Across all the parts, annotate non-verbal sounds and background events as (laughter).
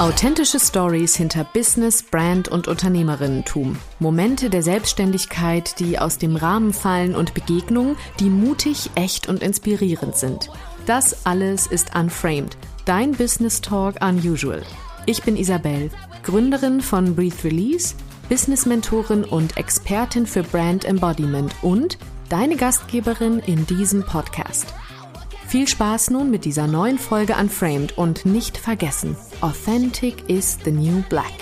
Authentische Stories hinter Business, Brand und Unternehmerinnentum. Momente der Selbstständigkeit, die aus dem Rahmen fallen und Begegnungen, die mutig, echt und inspirierend sind. Das alles ist Unframed, dein Business Talk Unusual. Ich bin Isabel, Gründerin von Breathe Release, Business-Mentorin und Expertin für Brand Embodiment und deine Gastgeberin in diesem Podcast. Viel Spaß nun mit dieser neuen Folge Unframed und nicht vergessen, Authentic is the new black.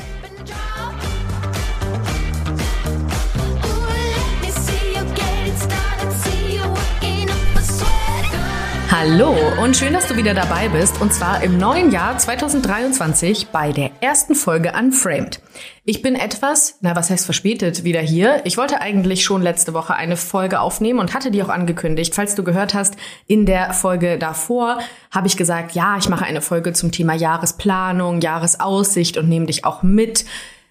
Hallo und schön, dass du wieder dabei bist und zwar im neuen Jahr 2023 bei der ersten Folge Unframed. Ich bin etwas, na was heißt verspätet, wieder hier. Ich wollte eigentlich schon letzte Woche eine Folge aufnehmen und hatte die auch angekündigt. Falls du gehört hast, in der Folge davor habe ich gesagt, ja, ich mache eine Folge zum Thema Jahresplanung, Jahresaussicht und nehme dich auch mit.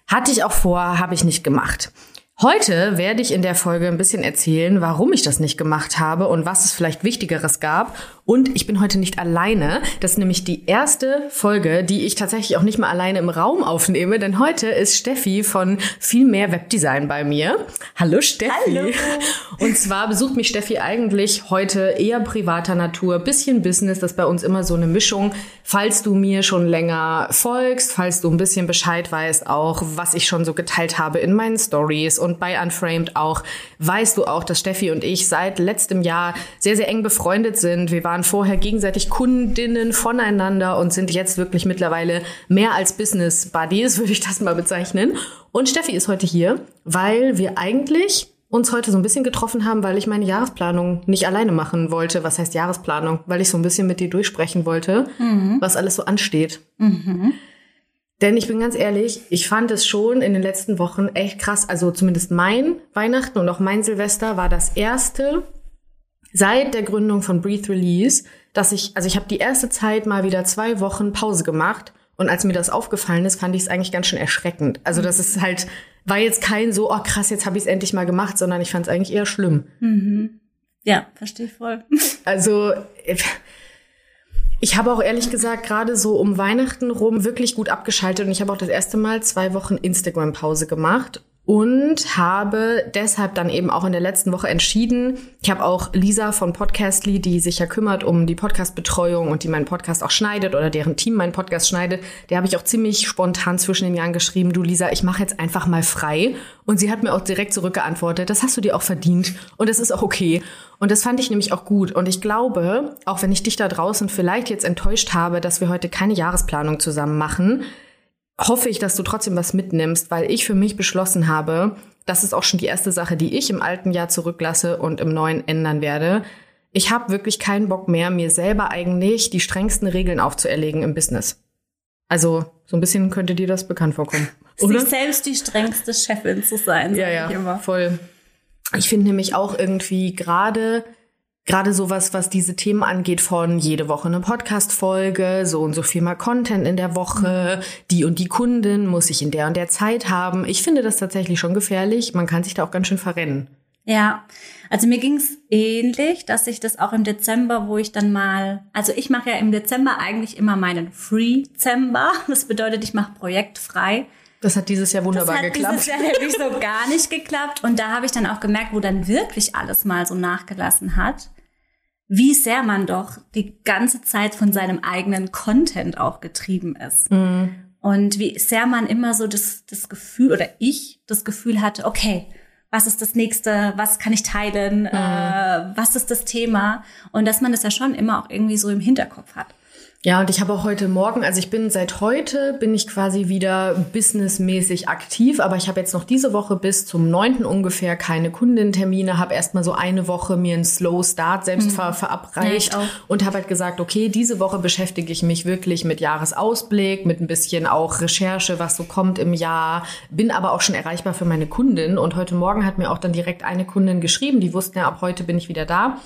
Hatte ich auch vor, habe ich nicht gemacht. Heute werde ich in der Folge ein bisschen erzählen, warum ich das nicht gemacht habe und was es vielleicht Wichtigeres gab. Und ich bin heute nicht alleine. Das ist nämlich die erste Folge, die ich tatsächlich auch nicht mal alleine im Raum aufnehme, denn heute ist Steffi von viel mehr Webdesign bei mir. Hallo Steffi. Hallo. Und zwar besucht mich Steffi eigentlich heute eher privater Natur, bisschen Business, das ist bei uns immer so eine Mischung. Falls du mir schon länger folgst, falls du ein bisschen Bescheid weißt, auch was ich schon so geteilt habe in meinen Stories und bei Unframed auch, weißt du auch, dass Steffi und ich seit letztem Jahr sehr, sehr eng befreundet sind. Wir waren vorher gegenseitig Kundinnen voneinander und sind jetzt wirklich mittlerweile mehr als Business Buddies, (laughs) würde ich das mal bezeichnen. Und Steffi ist heute hier, weil wir eigentlich uns heute so ein bisschen getroffen haben, weil ich meine Jahresplanung nicht alleine machen wollte. Was heißt Jahresplanung? Weil ich so ein bisschen mit dir durchsprechen wollte, was alles so ansteht. Denn ich bin ganz ehrlich, ich fand es schon in den letzten Wochen echt krass. Also zumindest mein Weihnachten und auch mein Silvester war das erste seit der Gründung von Breathe Release, dass ich, also ich habe die erste Zeit mal wieder zwei Wochen Pause gemacht. Und als mir das aufgefallen ist, fand ich es eigentlich ganz schön erschreckend. Also das ist halt, war jetzt kein so, oh krass, jetzt habe ich es endlich mal gemacht, sondern ich fand es eigentlich eher schlimm. Ja, verstehe ich voll. Also (laughs) ich habe auch ehrlich gesagt gerade so um Weihnachten rum wirklich gut abgeschaltet und ich habe auch das erste Mal zwei Wochen Instagram-Pause gemacht und habe deshalb dann eben auch in der letzten Woche entschieden, ich habe auch Lisa von Podcastly, die sich ja kümmert um die Podcast-Betreuung und die meinen Podcast auch schneidet oder deren Team meinen Podcast schneidet, der habe ich auch ziemlich spontan zwischen den Jahren geschrieben, du Lisa, ich mache jetzt einfach mal frei und sie hat mir auch direkt zurückgeantwortet, das hast du dir auch verdient und das ist auch okay. Und das fand ich nämlich auch gut. Und ich glaube, auch wenn ich dich da draußen vielleicht jetzt enttäuscht habe, dass wir heute keine Jahresplanung zusammen machen, hoffe ich, dass du trotzdem was mitnimmst, weil ich für mich beschlossen habe, das ist auch schon die erste Sache, die ich im alten Jahr zurücklasse und im neuen ändern werde. Ich habe wirklich keinen Bock mehr, mir selber eigentlich die strengsten Regeln aufzuerlegen im Business. Also so ein bisschen könnte dir das bekannt vorkommen. (laughs) Oder? Sich selbst die strengste Chefin zu sein, Ja, ja, ich immer. voll. Ich finde nämlich auch irgendwie gerade gerade sowas, was diese Themen angeht, von jede Woche eine Podcast-Folge, so und so viel mal Content in der Woche, die und die Kundin muss ich in der und der Zeit haben. Ich finde das tatsächlich schon gefährlich. Man kann sich da auch ganz schön verrennen. Ja, also mir ging's ähnlich, dass ich das auch im Dezember, wo ich dann mal, also ich mache ja im Dezember eigentlich immer meinen Free-Zember. Das bedeutet, ich mache projektfrei. Das hat dieses Jahr wunderbar das hat geklappt. dieses Jahr nämlich so gar nicht geklappt. Und da habe ich dann auch gemerkt, wo dann wirklich alles mal so nachgelassen hat, wie sehr man doch die ganze Zeit von seinem eigenen Content auch getrieben ist. Mhm. Und wie sehr man immer so das, das Gefühl oder ich das Gefühl hatte, okay, was ist das nächste, was kann ich teilen, äh, was ist das Thema? Und dass man das ja schon immer auch irgendwie so im Hinterkopf hat. Ja, und ich habe auch heute Morgen, also ich bin seit heute, bin ich quasi wieder businessmäßig aktiv, aber ich habe jetzt noch diese Woche bis zum 9. ungefähr keine Kundentermine, habe erstmal so eine Woche mir einen Slow Start selbst ver verabreicht Ja, und habe halt gesagt, okay, diese Woche beschäftige ich mich wirklich mit Jahresausblick, mit ein bisschen auch Recherche, was so kommt im Jahr, bin aber auch schon erreichbar für meine Kundin und heute Morgen hat mir auch dann direkt eine Kundin geschrieben, die wussten ja, ab heute bin ich wieder da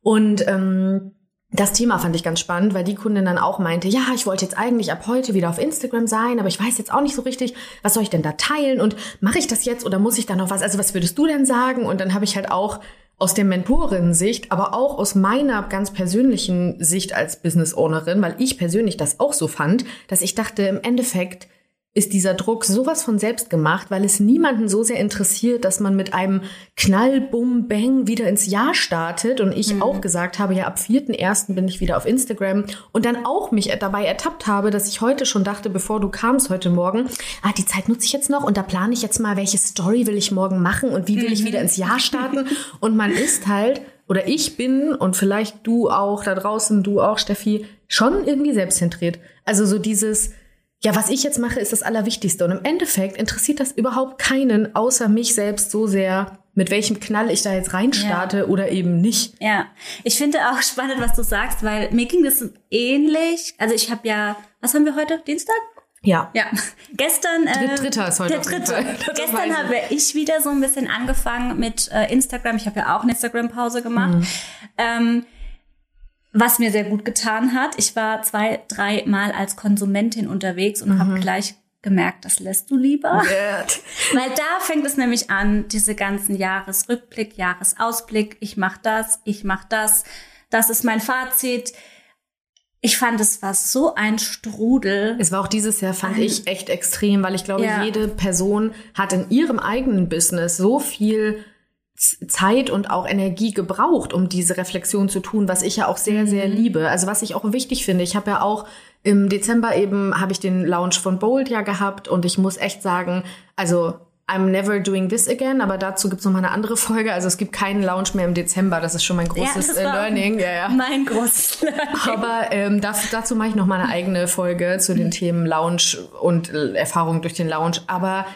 und ähm, das Thema fand ich ganz spannend, weil die Kundin dann auch meinte, ja, ich wollte jetzt eigentlich ab heute wieder auf Instagram sein, aber ich weiß jetzt auch nicht so richtig, was soll ich denn da teilen und mache ich das jetzt oder muss ich da noch was? Also was würdest du denn sagen? Und dann habe ich halt auch aus der Mentorin-Sicht, aber auch aus meiner ganz persönlichen Sicht als Business Ownerin, weil ich persönlich das auch so fand, dass ich dachte, im Endeffekt ist dieser Druck sowas von selbst gemacht, weil es niemanden so sehr interessiert, dass man mit einem Knall, Bum, Bang wieder ins Jahr startet. Und ich auch gesagt habe, ja, ab 4.1. bin ich wieder auf Instagram und dann auch mich dabei ertappt habe, dass ich heute schon dachte, bevor du kamst heute Morgen, ah, die Zeit nutze ich jetzt noch und da plane ich jetzt mal, welche Story will ich morgen machen und wie will ich wieder ins Jahr starten. Und man ist halt, oder ich bin und vielleicht du auch da draußen, du auch, Steffi, schon irgendwie selbstzentriert. Also so dieses, ja, was ich jetzt mache, ist das Allerwichtigste. Und im Endeffekt interessiert das überhaupt keinen, außer mich selbst so sehr, mit welchem Knall ich da jetzt reinstarte Ja. oder eben nicht. Ja, ich finde auch (laughs) spannend, was du sagst, weil mir ging das ähnlich. Also ich habe ja, was haben wir heute? Dienstag? Ja. Ja, (laughs) gestern. Äh, Dritt- Dritter ist heute Der dritte. (laughs) Gestern habe ich wieder so ein bisschen angefangen mit äh, Instagram. Ich habe ja auch eine Instagram-Pause gemacht. Mhm. Ähm, was mir sehr gut getan hat. Ich war zwei, drei Mal als Konsumentin unterwegs und Mhm. habe gleich gemerkt, das lässt du lieber. (laughs) Weil da fängt es nämlich an, diese ganzen Jahresrückblick, Jahresausblick. Ich mach das, ich mach das. Das ist mein Fazit. Ich fand, es war so ein Strudel. Es war auch dieses Jahr, fand ich, echt extrem, weil ich glaube, Ja. jede Person hat in ihrem eigenen Business so viel Zeit und auch Energie gebraucht, um diese Reflexion zu tun, was ich ja auch sehr, sehr liebe. Also was ich auch wichtig finde. Ich habe ja auch im Dezember eben, habe ich den Launch von Bold ja gehabt und ich muss echt sagen, also I'm never doing this again, aber dazu gibt's noch mal eine andere Folge. Also es gibt keinen Launch mehr im Dezember. Das ist schon mein großes das äh, Learning. Ja, ja. Mein großes (laughs) Learning. Aber ähm, das, dazu mache ich noch mal eine eigene Folge zu den Themen Lounge und äh, Erfahrungen durch den Lounge. Aber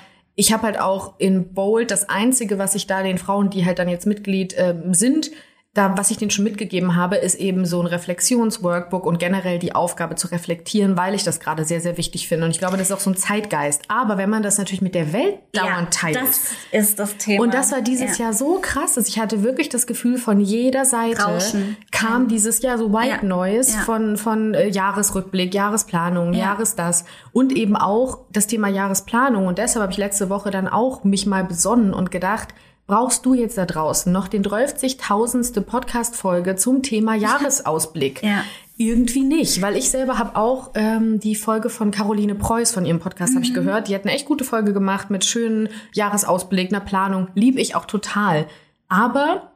ich habe halt auch in Bold das Einzige, was ich da den Frauen, die halt dann jetzt Mitglied ähm, sind, da, was ich denen schon mitgegeben habe, ist eben so ein Reflexionsworkbook und generell die Aufgabe zu reflektieren, weil ich das gerade sehr, sehr wichtig finde. Und ich glaube, das ist auch so ein Zeitgeist. Aber wenn man das natürlich mit der Welt dauernd teilt, Das ist das Thema. und das war dieses Ja. Jahr so krass, dass ich hatte wirklich das Gefühl, von jeder Seite Rauschen. kam dieses Jahr so White Ja. Noise Ja. von, von äh, Jahresrückblick, Jahresplanung, Ja. Jahresdas und eben auch das Thema Jahresplanung. Und deshalb habe ich letzte Woche dann auch mich mal besonnen und gedacht, brauchst du jetzt da draußen noch den 30.000. Podcast-Folge zum Thema Jahresausblick? Ja. Irgendwie nicht, weil ich selber habe auch ähm, die Folge von Caroline Preuß von ihrem Podcast habe ich gehört. Die hat eine echt gute Folge gemacht mit schönen Jahresausblick, einer Planung. Liebe ich auch total. Aber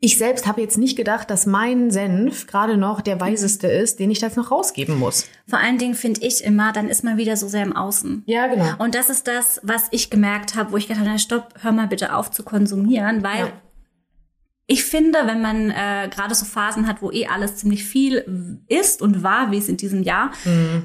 ich selbst habe jetzt nicht gedacht, dass mein Senf gerade noch der weiseste ist, den ich da jetzt noch rausgeben muss. Vor allen Dingen finde ich immer, dann ist man wieder so sehr im Außen. Ja, genau. Und das ist das, was ich gemerkt habe, wo ich gedacht habe, stopp, hör mal bitte auf zu konsumieren, weil Ja. Ich finde, wenn man äh, gerade so Phasen hat, wo eh alles ziemlich viel ist und war, wie es in diesem Jahr,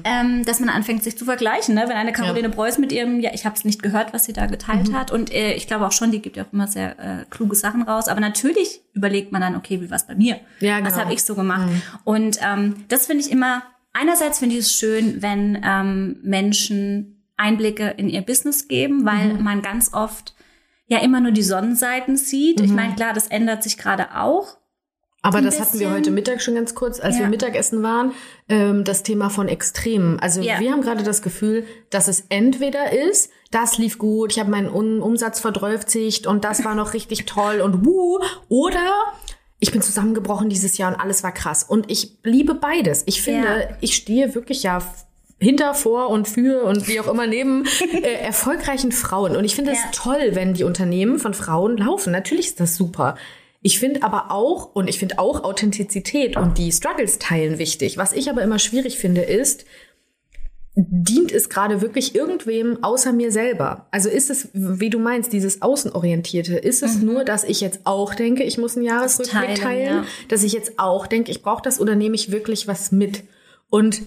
ähm, dass man anfängt, sich zu vergleichen. Ne? Wenn eine Caroline Preuß mit ihrem, ja, ich habe es nicht gehört, was sie da geteilt hat. Und äh, ich glaube auch schon, die gibt ja auch immer sehr äh, kluge Sachen raus. Aber natürlich überlegt man dann, okay, wie war es bei mir? Ja, Was genau. habe ich so gemacht? Und ähm, das finde ich immer, einerseits finde ich es schön, wenn ähm, Menschen Einblicke in ihr Business geben, weil Mhm. man ganz oft ja immer nur die Sonnenseiten sieht. Mhm. Ich meine, klar, das ändert sich gerade auch. Aber das hatten wir bisschen. heute Mittag schon ganz kurz, als Ja. wir Mittagessen waren, ähm, das Thema von Extremen. Also Ja. wir haben gerade das Gefühl, dass es entweder ist, das lief gut, ich habe meinen Un Umsatz verdreifacht und das war noch richtig (laughs) toll und wuh, oder ich bin zusammengebrochen dieses Jahr und alles war krass. Und ich liebe beides. Ich finde, Ja. ich stehe wirklich ja hinter, vor und für und wie auch immer neben (laughs) äh, erfolgreichen Frauen. Und ich finde es Ja. toll, wenn die Unternehmen von Frauen laufen. Natürlich ist das super. Ich finde aber auch, und ich finde auch Authentizität und die Struggles teilen wichtig. Was ich aber immer schwierig finde, ist, dient es gerade wirklich irgendwem außer mir selber? Also ist es, wie du meinst, dieses Außenorientierte, ist es nur, dass ich jetzt auch denke, ich muss einen Jahresrückblick Mhm. Teilen, teilen, ja. dass ich jetzt auch denke, ich brauche das oder nehme ich wirklich was mit? Und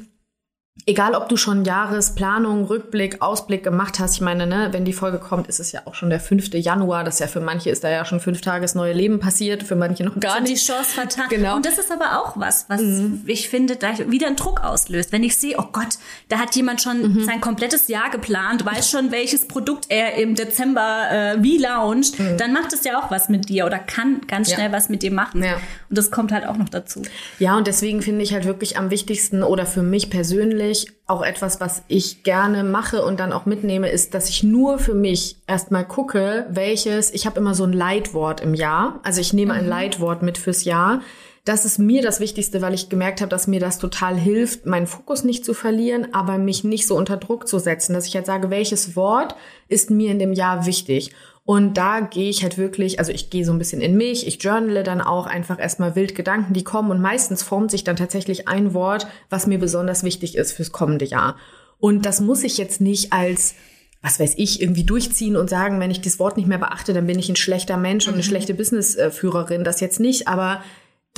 egal ob du schon Jahresplanung, Rückblick, Ausblick gemacht hast, ich meine, ne, wenn die Folge kommt, ist es ja auch schon der 5. Januar. Das ist ja für manche ist da ja schon fünf Tages neue Leben passiert, für manche noch gar so die nicht. Chance vertan. Genau. Und das ist aber auch was, was Mhm. ich finde, da wieder einen Druck auslöst. Wenn ich sehe, oh Gott, da hat jemand schon Mhm. sein komplettes Jahr geplant, weiß schon, welches Produkt er im Dezember äh, wie launcht, dann macht es ja auch was mit dir oder kann ganz Mhm. Ja. schnell was mit dir machen. Ja. Und das kommt halt auch noch dazu. Ja, und deswegen finde ich halt wirklich am wichtigsten oder für mich persönlich auch etwas, was ich gerne mache und dann auch mitnehme, ist, dass ich nur für mich erstmal gucke, welches, ich habe immer so ein Leitwort im Jahr. Also ich nehme ein Leitwort mit fürs Jahr. Das ist mir das Wichtigste, weil ich gemerkt habe, dass mir das total hilft, meinen Fokus nicht zu verlieren, aber mich nicht so unter Druck zu setzen, dass ich halt sage, welches Wort ist mir in dem Jahr wichtig. Und da gehe ich halt wirklich, also ich gehe so ein bisschen in mich, ich journale dann auch einfach erstmal wild Gedanken, die kommen und meistens formt sich dann tatsächlich ein Wort, was mir besonders wichtig ist fürs kommende Jahr. Und das muss ich jetzt nicht als, was weiß ich, irgendwie durchziehen und sagen, wenn ich das Wort nicht mehr beachte, dann bin ich ein schlechter Mensch und eine schlechte Businessführerin. Das jetzt nicht, aber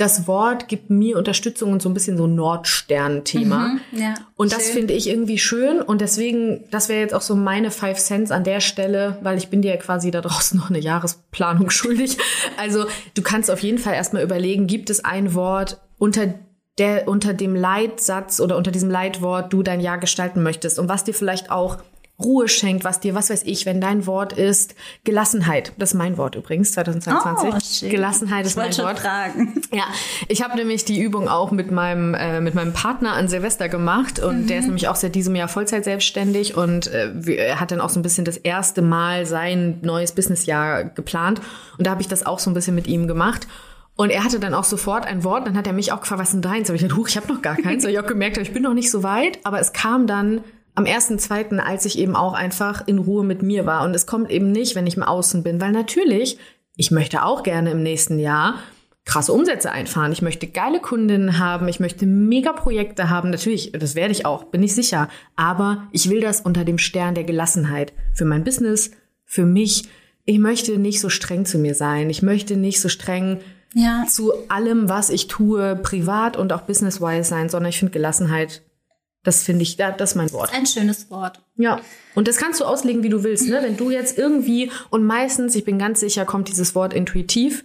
das Wort gibt mir Unterstützung und so ein bisschen so ein Nordstern-Thema. ja, und das finde ich irgendwie schön und deswegen, das wäre jetzt auch so meine Five Cents an der Stelle, weil ich bin dir ja quasi da draußen noch eine Jahresplanung (laughs) schuldig. Also du kannst auf jeden Fall erstmal überlegen, gibt es ein Wort unter der, unter dem Leitsatz oder unter diesem Leitwort du dein Jahr gestalten möchtest und was dir vielleicht auch Ruhe schenkt, was dir, was weiß ich, wenn dein Wort ist Gelassenheit. Das ist mein Wort übrigens, 2022. Oh. Gelassenheit ist Ich mein schon Wort. fragen. Ja, ich habe nämlich die Übung auch mit meinem äh, mit meinem Partner an Silvester gemacht und der ist nämlich auch seit diesem Jahr Vollzeit selbstständig und äh, er hat dann auch so ein bisschen das erste Mal sein neues Businessjahr geplant und da habe ich das auch so ein bisschen mit ihm gemacht. Und er hatte dann auch sofort ein Wort, dann hat er mich auch gefragt, was ist denn deins? Aber ich dachte, huch, ich habe noch gar keins, weil ich auch gemerkt habe, ich bin noch nicht so weit, aber es kam dann am ersten, zweiten, als ich eben auch einfach in Ruhe mit mir war. Und es kommt eben nicht, wenn ich im Außen bin, weil natürlich, ich möchte auch gerne im nächsten Jahr krasse Umsätze einfahren. Ich möchte geile Kundinnen haben. Ich möchte mega Projekte haben. Natürlich, das werde ich auch, bin ich sicher. Aber ich will das unter dem Stern der Gelassenheit. Für mein Business, für mich. Ich möchte nicht so streng zu mir sein. Ich möchte nicht so streng Ja. zu allem, was ich tue, privat und auch business-wise sein, sondern ich finde Gelassenheit, das finde ich, das ist mein Wort. Ein schönes Wort. Ja, und das kannst du auslegen, wie du willst. Ne? Wenn du jetzt irgendwie, und meistens, ich bin ganz sicher, kommt dieses Wort intuitiv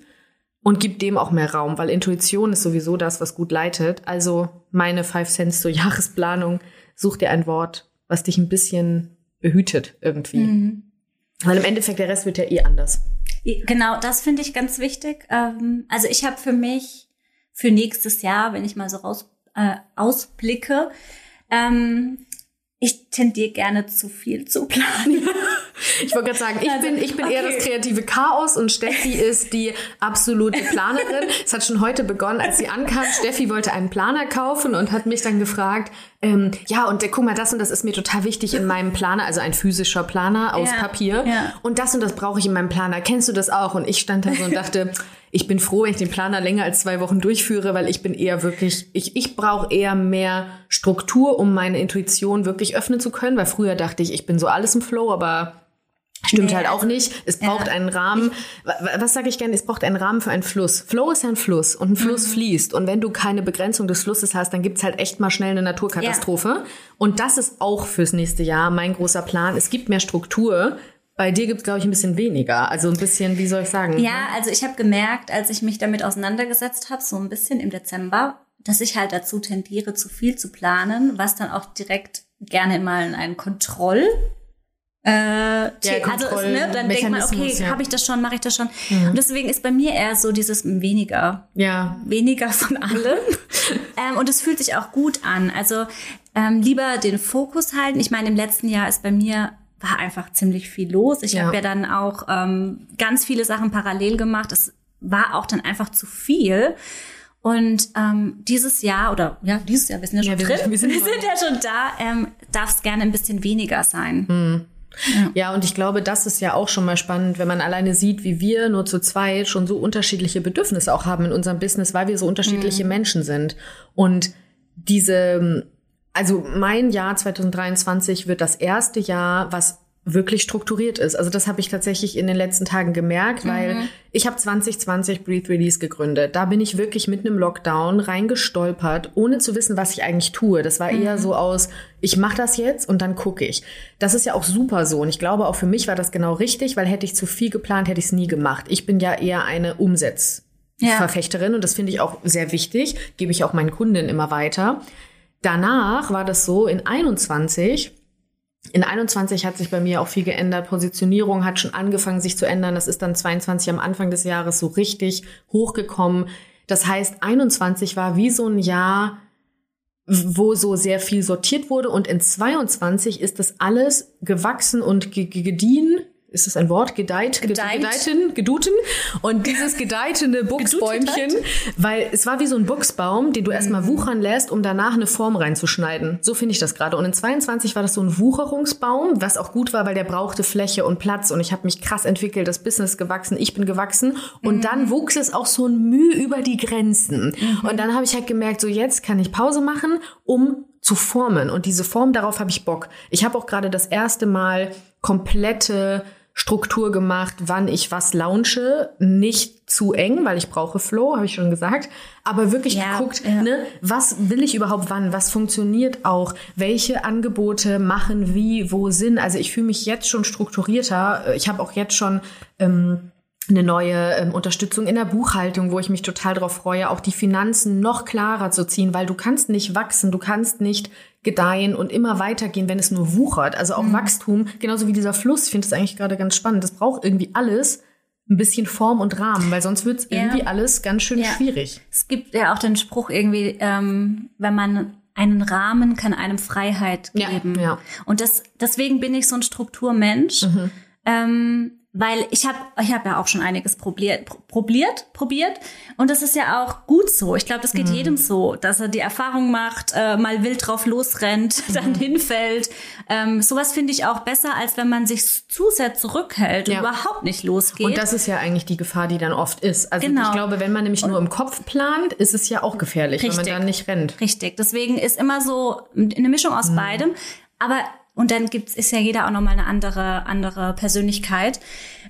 und gibt dem auch mehr Raum, weil Intuition ist sowieso das, was gut leitet. Also meine Five Cents zur (laughs) Jahresplanung, such dir ein Wort, was dich ein bisschen behütet irgendwie. Weil im Endeffekt der Rest wird ja eh anders. Genau, das finde ich ganz wichtig. Ähm, also ich habe für mich für nächstes Jahr, wenn ich mal so raus äh, ausblicke, ähm, ich tendiere gerne zu viel zu planen. (laughs) Ich wollte gerade sagen, ich Also, bin, ich bin eher okay. das kreative Chaos und Steffi (laughs) ist die absolute Planerin. Es hat schon heute begonnen, als sie ankam. Steffi wollte einen Planer kaufen und hat mich dann gefragt, ähm, ja, und äh, guck mal, das und das ist mir total wichtig in meinem Planer, also ein physischer Planer aus Ja, Papier. ja. Und das und das brauche ich in meinem Planer. Kennst du das auch? Und ich stand da so und (laughs) dachte, ich bin froh, wenn ich den Planer länger als zwei Wochen durchführe, weil ich bin eher wirklich, ich, ich brauche eher mehr Struktur, um meine Intuition wirklich öffnen zu können, weil früher dachte ich, ich bin so alles im Flow, aber Stimmt Nee, halt auch nicht. Es braucht Ja. einen Rahmen. Wa- wa- Was sage ich gerne? Es braucht einen Rahmen für einen Fluss. Flow ist ja ein Fluss und ein Mhm. Fluss fließt. Und wenn du keine Begrenzung des Flusses hast, dann gibt's halt echt mal schnell eine Naturkatastrophe. Und das ist auch fürs nächste Jahr mein großer Plan. Es gibt mehr Struktur. Bei dir gibt's glaube ich, ein bisschen weniger. Also ein bisschen, wie soll ich sagen? Ja, also ich habe gemerkt, als ich mich damit auseinandergesetzt habe, so ein bisschen im Dezember, dass ich halt dazu tendiere, zu viel zu planen, was dann auch direkt gerne mal in einen Kontroll. Äh, Ja, also ne, dann denkt man, okay, ja. habe ich das schon, mache ich das schon. Und deswegen ist bei mir eher so dieses weniger Ja. weniger von allem. (laughs) ähm, und es fühlt sich auch gut an. Also ähm, lieber den Fokus halten. Ich meine, im letzten Jahr ist bei mir war einfach ziemlich viel los. Ich Ja. habe ja dann auch ähm, ganz viele Sachen parallel gemacht. Es war auch dann einfach zu viel. Und ähm, dieses Jahr, oder ja, dieses Jahr, wir sind ja schon Ja, wir drin, sind- wir sind (laughs) ja schon da, ähm, darf es gerne ein bisschen weniger sein. Ja, und ich glaube, das ist ja auch schon mal spannend, wenn man alleine sieht, wie wir nur zu zweit schon so unterschiedliche Bedürfnisse auch haben in unserem Business, weil wir so unterschiedliche Menschen sind. Und diese, also mein Jahr 2023 wird das erste Jahr, was wirklich strukturiert ist. Also das habe ich tatsächlich in den letzten Tagen gemerkt, weil ich habe 2020 Breathe Release gegründet. Da bin ich wirklich mitten im Lockdown reingestolpert, ohne zu wissen, was ich eigentlich tue. Das war eher so aus, ich mache das jetzt und dann gucke ich. Das ist ja auch super so und ich glaube auch für mich war das genau richtig, weil hätte ich zu viel geplant, hätte ich es nie gemacht. Ich bin ja eher eine Umsetz Ja. Und das finde ich auch sehr wichtig, gebe ich auch meinen Kundinnen immer weiter. Danach war das so in 21 in 21 hat sich bei mir auch viel geändert. Positionierung hat schon angefangen, sich zu ändern. Das ist dann 22 am Anfang des Jahres so richtig hochgekommen. Das heißt, 21 war wie so ein Jahr, wo so sehr viel sortiert wurde. Und in 22 ist das alles gewachsen und ge ge gediehen. Ist das ein Wort? Gedeiht? Gedeiht. Gedeihten? Geduten? Und dieses gedeihte Buchsbäumchen, weil es war wie so ein Buchsbaum, den du erstmal wuchern lässt, um danach eine Form reinzuschneiden. So finde ich das gerade. Und in 22 war das so ein Wucherungsbaum, was auch gut war, weil der brauchte Fläche und Platz. Und ich habe mich krass entwickelt, das Business gewachsen, ich bin gewachsen. Und dann wuchs es auch so ein Mühe über die Grenzen. Und dann habe ich halt gemerkt, so jetzt kann ich Pause machen, um zu formen. Und diese Form, darauf habe ich Bock. Ich habe auch gerade das erste Mal komplette Struktur gemacht, wann ich was launche. Nicht zu eng, weil ich brauche Flow, habe ich schon gesagt. Aber wirklich Ja, geguckt, ja. ne, was will ich überhaupt wann? Was funktioniert auch? Welche Angebote machen wie, wo Sinn? Also ich fühle mich jetzt schon strukturierter. Ich habe auch jetzt schon ähm, eine neue ähm, Unterstützung in der Buchhaltung, wo ich mich total darauf freue, auch die Finanzen noch klarer zu ziehen, weil du kannst nicht wachsen, du kannst nicht gedeihen und immer weitergehen, wenn es nur wuchert. Also auch Mhm. Wachstum, genauso wie dieser Fluss, ich finde das eigentlich gerade ganz spannend. Das braucht irgendwie alles ein bisschen Form und Rahmen, weil sonst wird es Ja. irgendwie alles ganz schön Ja. schwierig. Es gibt ja auch den Spruch irgendwie, ähm, wenn man einen Rahmen kann einem Freiheit Ja, geben. ja. Und das, deswegen bin ich so ein Strukturmensch. Mhm. Ähm, weil ich habe ich hab ja auch schon einiges probiert, pro- probiert, probiert. Und das ist ja auch gut so. Ich glaube, das Mhm. geht jedem so, dass er die Erfahrung macht, äh, mal wild drauf losrennt, (laughs) dann Mhm. hinfällt. Ähm, sowas finde ich auch besser, als wenn man sich zu sehr zurückhält Ja. und überhaupt nicht losgeht. Und das ist ja eigentlich die Gefahr, die dann oft ist. Also Genau. ich glaube, wenn man nämlich nur im Kopf plant, ist es ja auch gefährlich, wenn Richtig. man dann nicht rennt. Richtig. Deswegen ist immer so eine Mischung aus Mhm. beidem. Aber und dann gibt's ist ja jeder auch nochmal eine andere andere Persönlichkeit.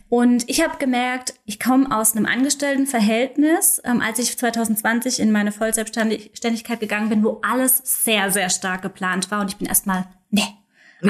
Und ich habe gemerkt, ich komme aus einem Angestelltenverhältnis, ähm, als ich 2020 in meine Vollselbstständigkeit gegangen bin, wo alles sehr sehr stark geplant war und ich bin erstmal nee.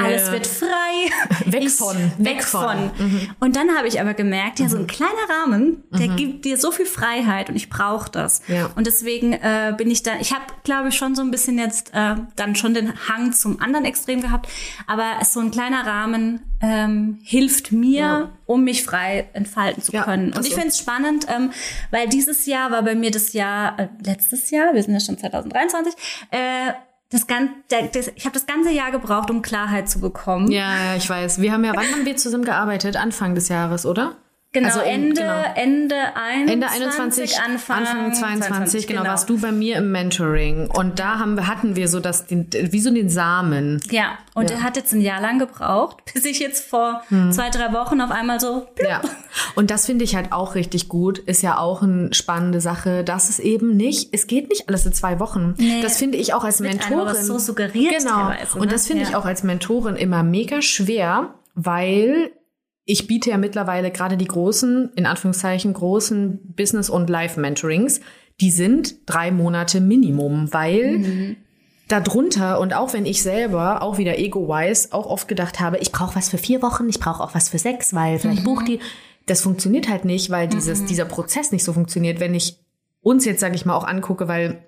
Alles wird frei. (laughs) Weg Ich- von, Weg weg von. von. Mhm. Und dann habe ich aber gemerkt, ja, so ein kleiner Rahmen, der gibt dir so viel Freiheit und ich brauche das. Ja. Und deswegen äh, bin ich da, ich habe, glaube ich, schon so ein bisschen jetzt äh, dann schon den Hang zum anderen Extrem gehabt. Aber so ein kleiner Rahmen ähm, hilft mir, Ja. um mich frei entfalten zu Ja, können. Und also- ich finde es spannend, ähm, weil dieses Jahr war bei mir das Jahr, äh, letztes Jahr, wir sind ja schon 2023, äh, das ganze, das, ich habe das ganze Jahr gebraucht, um Klarheit zu bekommen. Ja, ich weiß. Wir haben ja, wann haben wir zusammen gearbeitet? Anfang des Jahres, oder? Genau, Also Ende, genau. Ende 21, Ende 21, Anfang, Anfang 22, genau, warst du bei mir im Mentoring. Und da haben wir, hatten wir so das, den, wie so den Samen. Ja, und er hat jetzt ein Jahr lang gebraucht, (laughs) bis ich jetzt vor Hm. zwei, drei Wochen auf einmal so, plupp. (laughs) Ja. Und das finde ich halt auch richtig gut. Ist ja auch eine spannende Sache, dass es eben nicht, es geht nicht alles in zwei Wochen. Nee, das finde ich auch als wird einem Mentorin. so suggeriert Genau. Und ne? das finde Ja. ich auch als Mentorin immer mega schwer, weil ich biete ja mittlerweile gerade die großen, in Anführungszeichen, großen Business- und Life-Mentorings. Die sind drei Monate Minimum, weil Mhm. darunter und auch wenn ich selber, auch wieder ego-wise, auch oft gedacht habe, ich brauche was für vier Wochen, ich brauche auch was für sechs, weil vielleicht bucht die. Das funktioniert halt nicht, weil dieses, dieser Prozess nicht so funktioniert. Wenn ich uns jetzt, sage ich mal, auch angucke, weil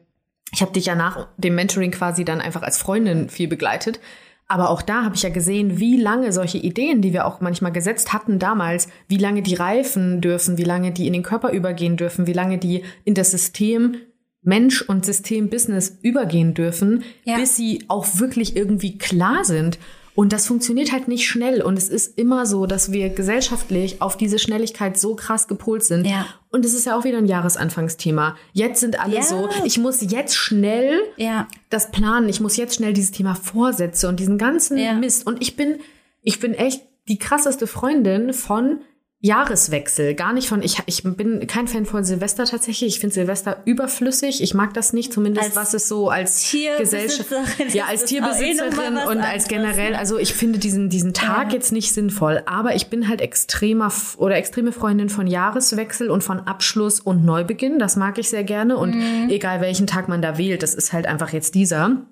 ich habe dich ja nach dem Mentoring quasi dann einfach als Freundin viel begleitet. Aber auch da habe ich ja gesehen, wie lange solche Ideen, die wir auch manchmal gesetzt hatten damals, wie lange die reifen dürfen, wie lange die in den Körper übergehen dürfen, wie lange die in das System Mensch und System Business übergehen dürfen, Ja. bis sie auch wirklich irgendwie klar sind. Und das funktioniert halt nicht schnell. Und es ist immer so, dass wir gesellschaftlich auf diese Schnelligkeit so krass gepolt sind. Ja. Und es ist ja auch wieder ein Jahresanfangsthema. Jetzt sind alle Ja. so, ich muss jetzt schnell Ja. das planen, ich muss jetzt schnell dieses Thema Vorsätze und diesen ganzen Ja. Mist. Und ich bin, ich bin echt die krasseste Freundin von, Jahreswechsel, gar nicht von, ich, ich bin kein Fan von Silvester tatsächlich. Ich finde Silvester überflüssig. Ich mag das nicht, zumindest Als was es so als Gesellschaft, Tierbesitzerin ja, als eh Tierbesitzerin was und als generell, ne? also ich finde diesen, diesen Tag Ja. jetzt nicht sinnvoll, aber ich bin halt extremer oder extreme Freundin von Jahreswechsel und von Abschluss und Neubeginn. Das mag ich sehr gerne und Mhm. egal welchen Tag man da wählt, das ist halt einfach jetzt dieser.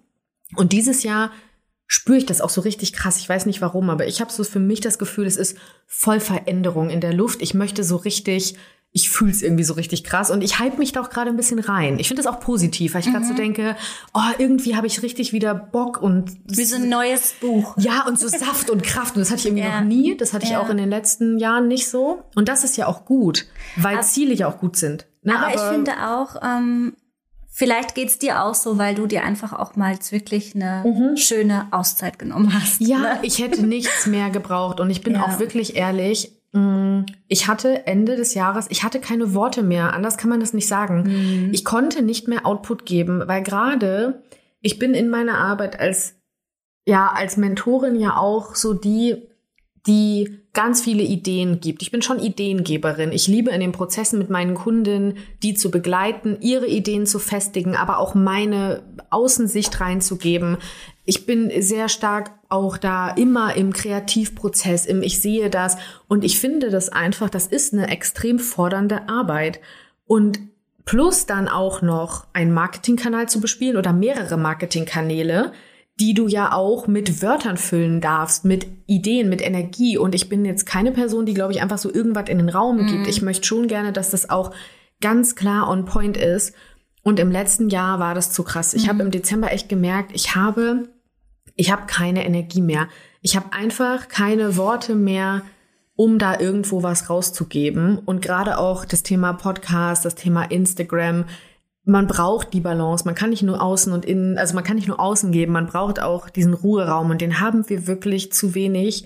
Und dieses Jahr spüre ich das auch so richtig krass. Ich weiß nicht warum, aber ich habe so für mich das Gefühl, es ist voll Veränderung in der Luft. Ich möchte so richtig, ich fühle es irgendwie so richtig krass und ich hype mich da auch gerade ein bisschen rein. Ich finde das auch positiv, weil ich gerade so denke, oh, irgendwie habe ich richtig wieder Bock und Wie so ein neues Buch. ja, und so Saft und Kraft. Und das hatte ich irgendwie Ja. noch nie. Das hatte ich Ja. auch in den letzten Jahren nicht so. Und das ist ja auch gut, weil Ziele ja auch gut sind. Ne? Aber, ich finde auch, ähm, vielleicht geht's dir auch so, weil du dir einfach auch mal wirklich eine schöne Auszeit genommen hast. Ja, ne? ich hätte nichts mehr gebraucht und ich bin (laughs) Ja. auch wirklich ehrlich. mh, Ich hatte Ende des Jahres, ich hatte keine Worte mehr. Anders kann man das nicht sagen. Mhm. Ich konnte nicht mehr Output geben, weil gerade ich bin in meiner Arbeit als ja als Mentorin ja auch so die, die ganz viele Ideen gibt. Ich bin schon Ideengeberin. Ich liebe in den Prozessen mit meinen Kunden, die zu begleiten, ihre Ideen zu festigen, aber auch meine Außensicht reinzugeben. Ich bin sehr stark auch da immer im Kreativprozess, im Ich sehe das und ich finde das einfach, das ist eine extrem fordernde Arbeit. Und plus dann auch noch einen Marketingkanal zu bespielen oder mehrere Marketingkanäle, die du ja auch mit Wörtern füllen darfst, mit Ideen, mit Energie. Und ich bin jetzt keine Person, die, glaube ich, einfach so irgendwas in den Raum gibt. Ich möchte schon gerne, dass das auch ganz klar on point ist. Und im letzten Jahr war das zu krass. Ich habe im Dezember echt gemerkt, ich habe, ich habe keine Energie mehr. Ich habe einfach keine Worte mehr, um da irgendwo was rauszugeben. Und gerade auch das Thema Podcast, das Thema Instagram, man braucht die Balance. Man kann nicht nur außen und innen, also man kann nicht nur außen geben, man braucht auch diesen Ruheraum und den haben wir wirklich zu wenig.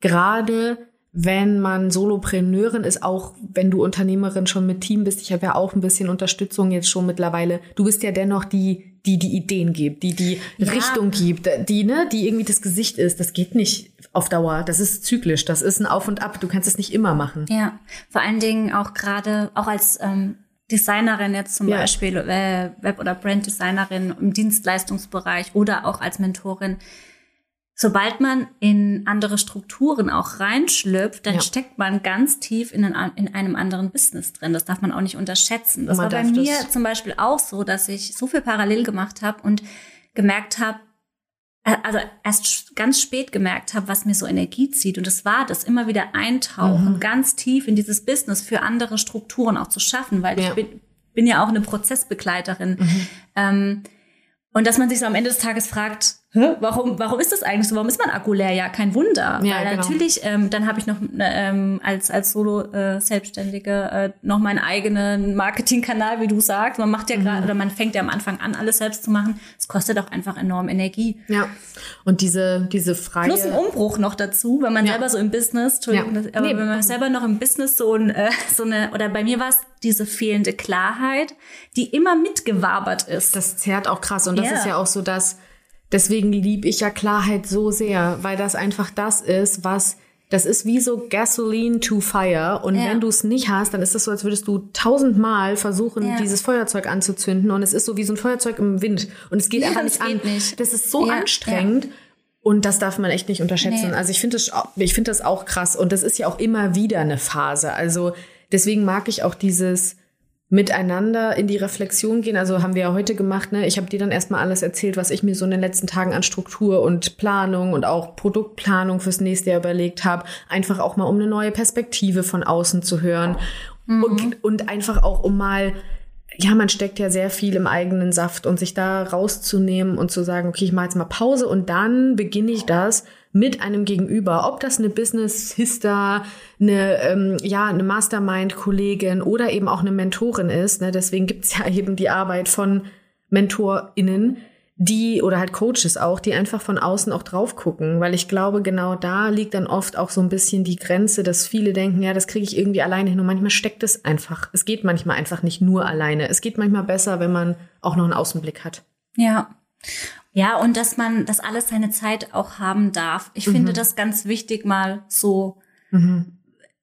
Gerade wenn man Solopreneurin ist, auch wenn du Unternehmerin schon mit Team bist, ich habe ja auch ein bisschen Unterstützung jetzt schon mittlerweile. Du bist ja dennoch die, die die Ideen gibt, die die Ja. Richtung gibt, die ne, die irgendwie das Gesicht ist. Das geht nicht auf Dauer. Das ist zyklisch. Das ist ein Auf und Ab. Du kannst es nicht immer machen. Ja, vor allen Dingen auch gerade, auch als ähm, Designerin jetzt zum Ja. Beispiel, äh, Web- oder Branddesignerin im Dienstleistungsbereich oder auch als Mentorin. Sobald man in andere Strukturen auch reinschlüpft, dann Ja. steckt man ganz tief in, ein, in einem anderen Business drin. Das darf man auch nicht unterschätzen. Das Man war bei mir das- zum Beispiel auch so, dass ich so viel parallel gemacht habe und gemerkt habe, also erst ganz spät gemerkt habe, was mir so Energie zieht. Und das war das, immer wieder eintauchen, Mhm. ganz tief in dieses Business für andere Strukturen auch zu schaffen, weil Ja. ich bin, bin ja auch eine Prozessbegleiterin. Ähm, und dass man sich so am Ende des Tages fragt, Hä, warum, warum ist das eigentlich so? Warum ist man Akku leer? Ja, kein Wunder. Ja, Weil genau. natürlich, ähm, dann habe ich noch ähm, als, als Solo-Selbstständige äh, noch meinen eigenen Marketingkanal, wie du sagst. Man macht ja Mhm. gerade, oder man fängt ja am Anfang an, alles selbst zu machen. Es kostet auch einfach enorm Energie. Ja. Und diese, diese freie. Plus ein Umbruch noch dazu, wenn man Ja. selber so im Business, Entschuldigung, Ja. das, aber Nee, wenn man selber noch im Business so, ein, äh, so eine, oder bei mir war es diese fehlende Klarheit, die immer mitgewabert ist. das zerrt auch krass. Und das Ja. ist ja auch so, dass deswegen liebe ich ja Klarheit so sehr, weil das einfach das ist, was das ist wie so Gasoline to Fire. Und Ja. wenn du es nicht hast, dann ist das so, als würdest du tausendmal versuchen, Ja. dieses Feuerzeug anzuzünden. Und es ist so wie so ein Feuerzeug im Wind. Und es geht Ja, einfach nicht an. geht nicht. Das ist so anstrengend. Und das darf man echt nicht unterschätzen. Nee. Also ich finde das, ich finde das auch krass. Und das ist ja auch immer wieder eine Phase. Also deswegen mag ich auch dieses miteinander in die Reflexion gehen. Also haben wir ja heute gemacht. Ne? Ich habe dir dann erstmal alles erzählt, was ich mir so in den letzten Tagen an Struktur und Planung und auch Produktplanung fürs nächste Jahr überlegt habe. Einfach auch mal, um eine neue Perspektive von außen zu hören. Und, und einfach auch, um mal ja, man steckt ja sehr viel im eigenen Saft und sich da rauszunehmen und zu sagen, okay, ich mache jetzt mal Pause und dann beginne ich das mit einem Gegenüber, ob das eine Business Hister, eine ähm, ja eine Mastermind Kollegin oder eben auch eine Mentorin ist. Ne? Deswegen gibt's ja eben die Arbeit von MentorInnen, die oder halt Coaches auch, die einfach von außen auch drauf gucken, weil ich glaube, genau da liegt dann oft auch so ein bisschen die Grenze, dass viele denken, ja, das kriege ich irgendwie alleine hin und manchmal steckt es einfach. Es geht manchmal einfach nicht nur alleine. Es geht manchmal besser, wenn man auch noch einen Außenblick hat. Ja. Ja, und dass man das alles seine Zeit auch haben darf. Ich Mhm. finde das ganz wichtig, mal so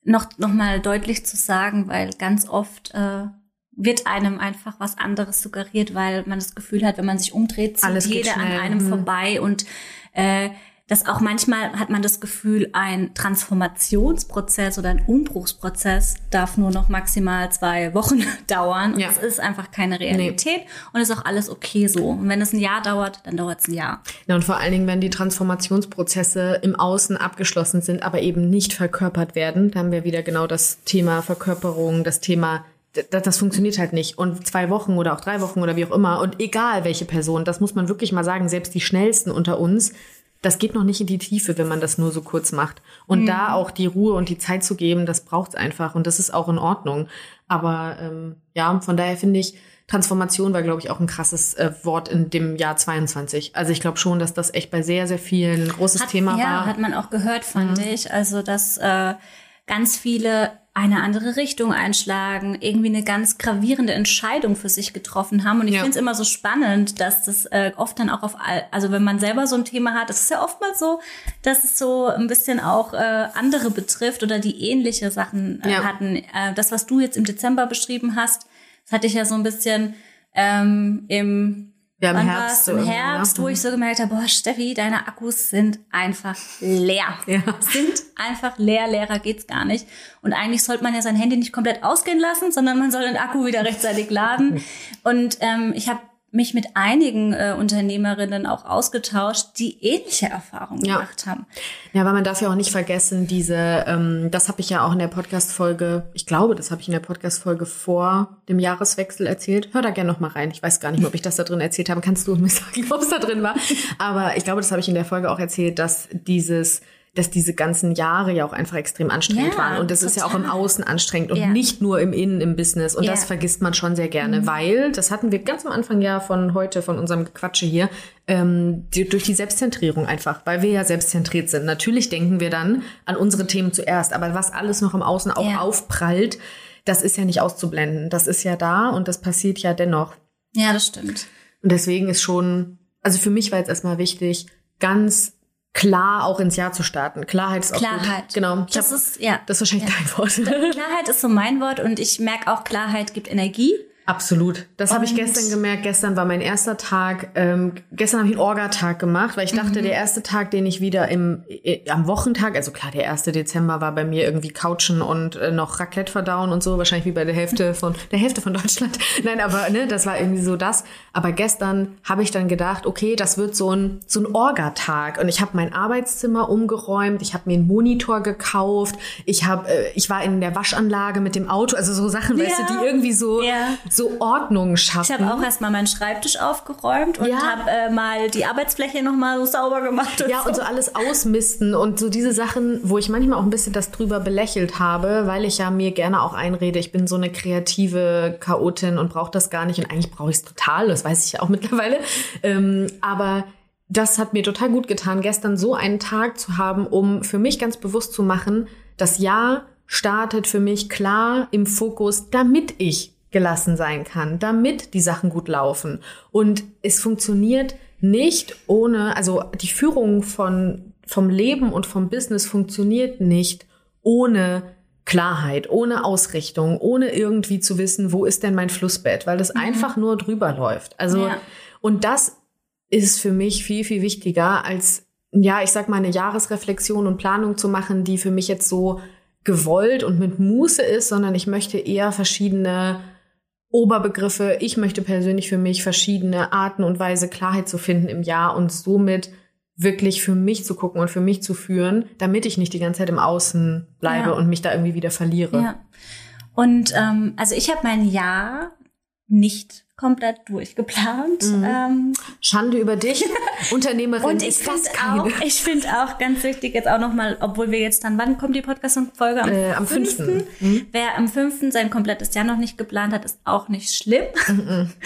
noch, noch mal deutlich zu sagen, weil ganz oft äh, wird einem einfach was anderes suggeriert, weil man das Gefühl hat, wenn man sich umdreht, zieht Alles jeder an einem Mhm. vorbei und äh, das auch manchmal hat man das Gefühl, ein Transformationsprozess oder ein Umbruchsprozess darf nur noch maximal zwei Wochen (laughs) dauern. Ja. Das ist einfach keine Realität und ist auch alles okay so. Und wenn es ein Jahr dauert, dann dauert es ein Jahr. Ja, und vor allen Dingen, wenn die Transformationsprozesse im Außen abgeschlossen sind, aber eben nicht verkörpert werden, da haben wir wieder genau das Thema Verkörperung, das Thema, das, das funktioniert halt nicht. Und zwei Wochen oder auch drei Wochen oder wie auch immer, und egal welche Person, das muss man wirklich mal sagen, selbst die schnellsten unter uns, das geht noch nicht in die Tiefe, wenn man das nur so kurz macht. Und da auch die Ruhe und die Zeit zu geben, das braucht's einfach. Und das ist auch in Ordnung. Aber ähm, ja, von daher finde ich, Transformation war, glaube ich, auch ein krasses äh, Wort in dem Jahr 22. Also ich glaube schon, dass das echt bei sehr, sehr vielen ein großes Hat, Thema ja, war. hat man auch gehört, fand ich. Also, dass äh, ganz viele eine andere Richtung einschlagen, irgendwie eine ganz gravierende Entscheidung für sich getroffen haben. Und ich Ja. finde es immer so spannend, dass das äh, oft dann auch auf, all, also wenn man selber so ein Thema hat, es ist ja oftmals so, dass es so ein bisschen auch äh, andere betrifft oder die ähnliche Sachen äh, Ja. hatten. Äh, das, was du jetzt im Dezember beschrieben hast, das hatte ich ja so ein bisschen ähm, im Ja, im Wann Herbst so Im irgendwie, Herbst, wo ich so gemerkt habe, boah, Steffi, deine Akkus sind einfach leer. (laughs) Ja. Sind einfach leer, leerer geht's gar nicht. Und eigentlich sollte man ja sein Handy nicht komplett ausgehen lassen, sondern man soll den Akku wieder rechtzeitig laden. (laughs) Und ähm, ich habe mich mit einigen äh, Unternehmerinnen auch ausgetauscht, die ähnliche Erfahrungen Ja. gemacht haben. Ja, weil man darf ja auch nicht vergessen, diese, ähm, das habe ich ja auch in der Podcast-Folge, ich glaube, das habe ich in der Podcast-Folge vor dem Jahreswechsel erzählt. Hör da gerne noch mal rein. Ich weiß gar nicht mehr, ob ich das da drin erzählt habe. Kannst du mir sagen, (laughs) ob es da drin war? Aber ich glaube, das habe ich in der Folge auch erzählt, dass dieses dass diese ganzen Jahre ja auch einfach extrem anstrengend Ja, waren. Und das ist ja auch im total. Außen anstrengend und Ja. nicht nur im Innen, im Business. Und Ja. Mhm. das vergisst man schon sehr gerne, weil, das hatten wir ganz am Anfang ja von heute, von unserem Gequatsche hier, ähm, die, durch die Selbstzentrierung einfach, weil wir ja selbstzentriert sind. Natürlich denken wir dann an unsere Themen zuerst, aber was alles noch im Außen auch aufprallt, das ist ja nicht auszublenden. Das ist ja da und das passiert ja dennoch. Ja, das stimmt. Und deswegen ist schon, also für mich war jetzt erstmal wichtig, ganz klar auch ins Jahr zu starten. Klarheit ist auch Klarheit. gut. Genau. Ich Das hab, ist, ja. das ist wahrscheinlich dein Wort. Klarheit ist so mein Wort und ich merke auch, Klarheit gibt Energie. Absolut. Das habe ich gestern gemerkt. Gestern war mein erster Tag. Ähm, gestern habe ich einen Orga-Tag gemacht, weil ich dachte, Mhm. der erste Tag, den ich wieder im äh, am Wochentag, also klar, der erste Dezember war bei mir irgendwie Couchen und äh, noch Raclette verdauen und so, wahrscheinlich wie bei der Hälfte von (laughs) der Hälfte von Deutschland. (laughs) Nein, aber ne, das war irgendwie so das. Aber gestern habe ich dann gedacht, okay, das wird so ein so ein Orga-Tag und ich habe mein Arbeitszimmer umgeräumt, ich habe mir einen Monitor gekauft, ich habe, äh, ich war in der Waschanlage mit dem Auto, also so Sachen, weißt Ja. du, die irgendwie so Ja. So Ordnung Ich schaffen. habe auch erstmal meinen Schreibtisch aufgeräumt und Ja. habe äh, mal die Arbeitsfläche nochmal so sauber gemacht. ja, und so alles ausmisten und so diese Sachen, wo ich manchmal auch ein bisschen das drüber belächelt habe, weil ich ja mir gerne auch einrede, ich bin so eine kreative Chaotin und brauche das gar nicht. Und eigentlich brauche ich es total, das weiß ich ja auch (laughs) mittlerweile. Ähm, aber das hat mir total gut getan, gestern so einen Tag zu haben, um für mich ganz bewusst zu machen, das Jahr startet für mich klar im Fokus, damit ich gelassen sein kann, damit die Sachen gut laufen. Und es funktioniert nicht ohne, also die Führung von, vom Leben und vom Business funktioniert nicht ohne Klarheit, ohne Ausrichtung, ohne irgendwie zu wissen, wo ist denn mein Flussbett, weil das einfach nur drüber läuft. Also, Ja. und das ist für mich viel, viel wichtiger als, ja, ich sag mal, eine Jahresreflexion und Planung zu machen, die für mich jetzt so gewollt und mit Muße ist, sondern ich möchte eher verschiedene Oberbegriffe. Ich möchte persönlich für mich verschiedene Arten und Weise Klarheit zu finden im Jahr und somit wirklich für mich zu gucken und für mich zu führen, damit ich nicht die ganze Zeit im Außen bleibe Ja. und mich da irgendwie wieder verliere. Ja. Und ähm, also ich habe mein Jahr nicht komplett durchgeplant. Mhm. Ähm, Schande über dich, (laughs) Unternehmerin. und ich ist das finde auch, ich finde auch ganz wichtig jetzt auch nochmal, obwohl wir jetzt dann, wann kommt die Podcast-Folge? Am, Äh, am 5. fünften. Mhm. Wer am 5. sein komplettes Jahr noch nicht geplant hat, ist auch nicht schlimm.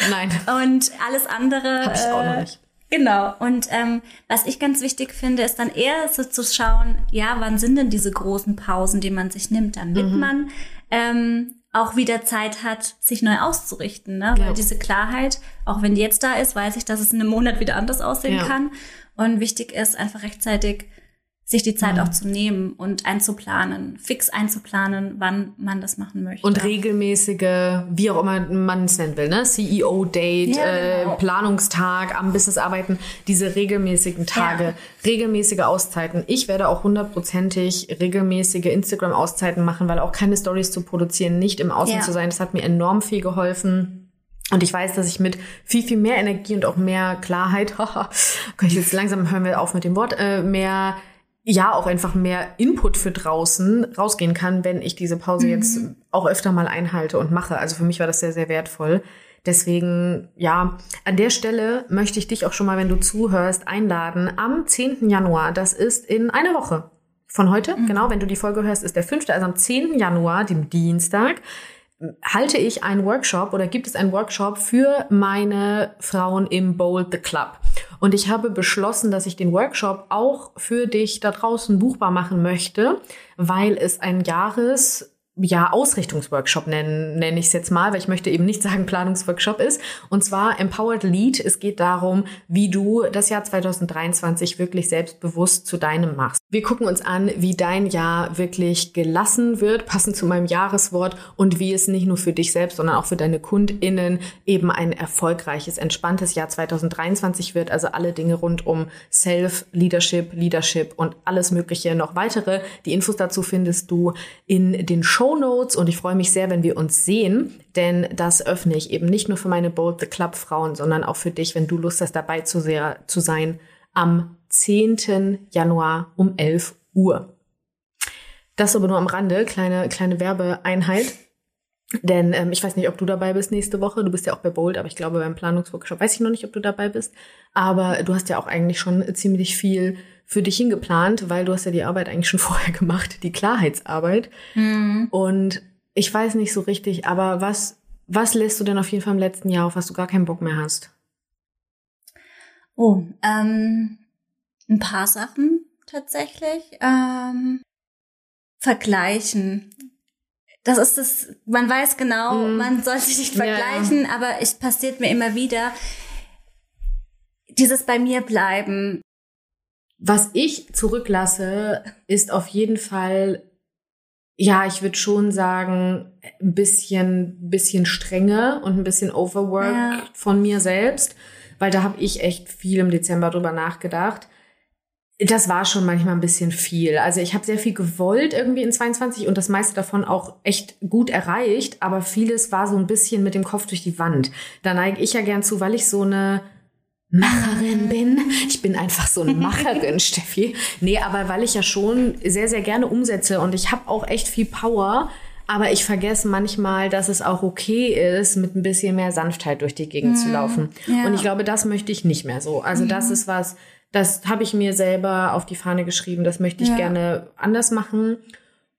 Nein, Und alles andere. hab ich auch noch äh, nicht. Genau. Und ähm, was ich ganz wichtig finde, ist dann eher so zu schauen, ja, wann sind denn diese großen Pausen, die man sich nimmt, damit Mhm. man ähm, auch wieder Zeit hat, sich neu auszurichten. Ne? Ja. Weil diese Klarheit, auch wenn die jetzt da ist, weiß ich, dass es in einem Monat wieder anders aussehen Ja. kann. Und wichtig ist einfach rechtzeitig sich die Mhm. Zeit auch zu nehmen und einzuplanen, fix einzuplanen, wann man das machen möchte. Und regelmäßige, wie auch immer man es nennen will, ne? CEO-Date, Ja, genau. äh, Planungstag, am Business arbeiten, diese regelmäßigen Tage, Ja. regelmäßige Auszeiten. Ich werde auch hundertprozentig regelmäßige Instagram-Auszeiten machen, weil auch keine Stories zu produzieren, nicht im Außen Ja. zu sein, das hat mir enorm viel geholfen. Und ich weiß, dass ich mit viel, viel mehr Energie und auch mehr Klarheit, haha, kann ich jetzt langsam hören wir auf mit dem Wort, äh, mehr, ja, auch einfach mehr Input für draußen rausgehen kann, wenn ich diese Pause jetzt auch öfter mal einhalte und mache. Also für mich war das sehr, sehr wertvoll. Deswegen, ja, an der Stelle möchte ich dich auch schon mal, wenn du zuhörst, einladen. Am 10. Januar, das ist in einer Woche von heute, genau, wenn du die Folge hörst, ist der 5., also am 10. Januar, dem Dienstag, halte ich einen Workshop oder gibt es einen Workshop für meine Frauen im Bold the Club. Und ich habe beschlossen, dass ich den Workshop auch für dich da draußen buchbar machen möchte, weil es ein Jahres ja, Ausrichtungsworkshop nennen, nenne ich es jetzt mal, weil ich möchte eben nicht sagen Planungsworkshop ist. Und zwar Empowered Lead. Es geht darum, wie du das Jahr 2023 wirklich selbstbewusst zu deinem machst. Wir gucken uns an, wie dein Jahr wirklich gelassen wird, passend zu meinem Jahreswort und wie es nicht nur für dich selbst, sondern auch für deine KundInnen eben ein erfolgreiches, entspanntes Jahr 2023 wird. Also alle Dinge rund um Self-Leadership, Leadership und alles Mögliche noch weitere. Die Infos dazu findest du in den Show Notes und ich freue mich sehr, wenn wir uns sehen, denn das öffne ich eben nicht nur für meine Bold the Club Frauen, sondern auch für dich, wenn du Lust hast, dabei zu, sehr, zu sein, am 10. Januar um 11 Uhr. Das aber nur am Rande, kleine, kleine Werbeeinheit. Denn ähm, ich weiß nicht, ob du dabei bist nächste Woche. Du bist ja auch bei Bold, aber ich glaube beim Planungsworkshop weiß ich noch nicht, ob du dabei bist. Aber du hast ja auch eigentlich schon ziemlich viel für dich hingeplant, weil du hast ja die Arbeit eigentlich schon (laughs) vorher gemacht, die Klarheitsarbeit. Und ich weiß nicht so richtig, aber was, was lässt du denn auf jeden Fall im letzten Jahr auf, was du gar keinen Bock mehr hast? Oh, ähm, ein paar Sachen tatsächlich. Ähm, vergleichen. Das ist das, man weiß genau, Mhm. man soll sich nicht Ja, ja. vergleichen, aber es passiert mir immer wieder. Dieses bei mir bleiben. Was ich zurücklasse, ist auf jeden Fall, ja, ich würde schon sagen, ein bisschen, bisschen Strenge und ein bisschen Overwork Ja. von mir selbst, weil da habe ich echt viel im Dezember drüber nachgedacht. Das war schon manchmal ein bisschen viel. Also ich habe sehr viel gewollt irgendwie in 22 und das meiste davon auch echt gut erreicht, aber vieles war so ein bisschen mit dem Kopf durch die Wand. Da neige ich ja gern zu, weil ich so eine Macherin bin. Ich bin einfach so eine Macherin, (laughs) Steffi. Nee, aber weil ich ja schon sehr, sehr gerne umsetze und ich habe auch echt viel Power, aber ich vergesse manchmal, dass es auch okay ist, mit ein bisschen mehr Sanftheit durch die Gegend zu laufen. ja. Und ich glaube, das möchte ich nicht mehr so. Also das ist was, das habe ich mir selber auf die Fahne geschrieben, das möchte ich Ja. gerne anders machen.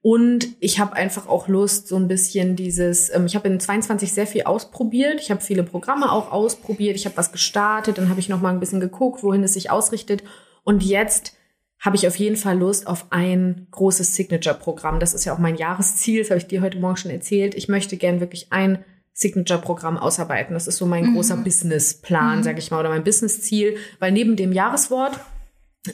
Und ich habe einfach auch Lust, so ein bisschen dieses, ähm, ich habe in 22 sehr viel ausprobiert. Ich habe viele Programme auch ausprobiert. Ich habe was gestartet, dann habe ich noch mal ein bisschen geguckt, wohin es sich ausrichtet. Und jetzt habe ich auf jeden Fall Lust auf ein großes Signature-Programm. Das ist ja auch mein Jahresziel, das habe ich dir heute Morgen schon erzählt. Ich möchte gern wirklich ein Signature-Programm ausarbeiten. Das ist so mein großer Businessplan, sag ich mal, oder mein Business-Ziel. Weil neben dem Jahreswort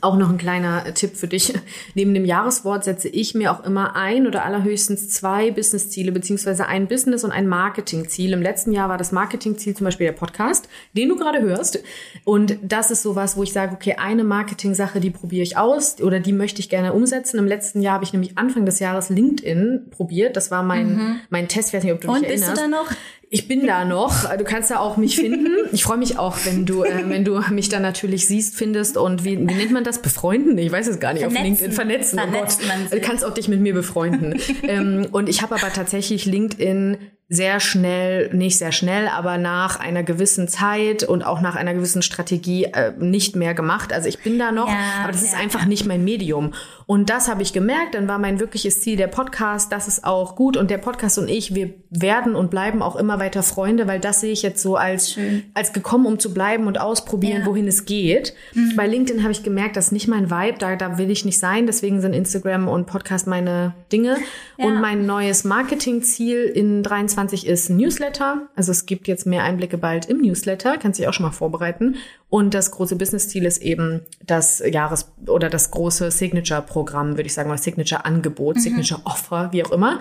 auch noch ein kleiner Tipp für dich. (laughs) Neben dem Jahreswort setze ich mir auch immer ein oder allerhöchstens zwei Business-Ziele, beziehungsweise ein Business- und ein Marketing-Ziel. Im letzten Jahr war das Marketing-Ziel zum Beispiel der Podcast, den du gerade hörst. Und das ist sowas, wo ich sage, okay, eine Marketing-Sache, die probiere ich aus oder die möchte ich gerne umsetzen. Im letzten Jahr habe ich nämlich Anfang des Jahres LinkedIn probiert. Das war mein, mein Test. Ich weiß nicht, ob du Und dich bist erinnerst. du da noch? Ich bin da noch. Du kannst da auch mich (laughs) finden. Ich freue mich auch, wenn du, äh, wenn du mich dann natürlich siehst, findest und wie, wie nennt man das? Befreunden? Ich weiß es gar nicht. Auf Vernetzen. LinkedIn vernetzen. Vernetzt oh. Du kannst auch dich mit mir befreunden. ähm, und ich habe aber tatsächlich LinkedIn sehr schnell, nicht sehr schnell, aber nach einer gewissen Zeit und auch nach einer gewissen Strategie äh, nicht mehr gemacht. Also ich bin da noch, Ja, aber das ist ja. einfach nicht mein Medium. Und das habe ich gemerkt. Dann war mein wirkliches Ziel der Podcast. Das ist auch gut. Und der Podcast und ich, wir werden und bleiben auch immer weiter Freunde, weil das sehe ich jetzt so als, als gekommen, um zu bleiben und ausprobieren. Mhm. wohin es geht. Bei LinkedIn habe ich gemerkt, das ist nicht mein Vibe. Da, da will ich nicht sein. Deswegen sind Instagram und Podcast meine Dinge. Und mein neues Marketingziel in 23 2023 ist Newsletter. Also es gibt jetzt mehr Einblicke bald im Newsletter. Kannst dich auch schon mal vorbereiten. Und das große Business-Ziel ist eben das Jahres- oder das große Signature-Programm, würde ich sagen, oder Signature-Angebot, Signature-Offer, wie auch immer.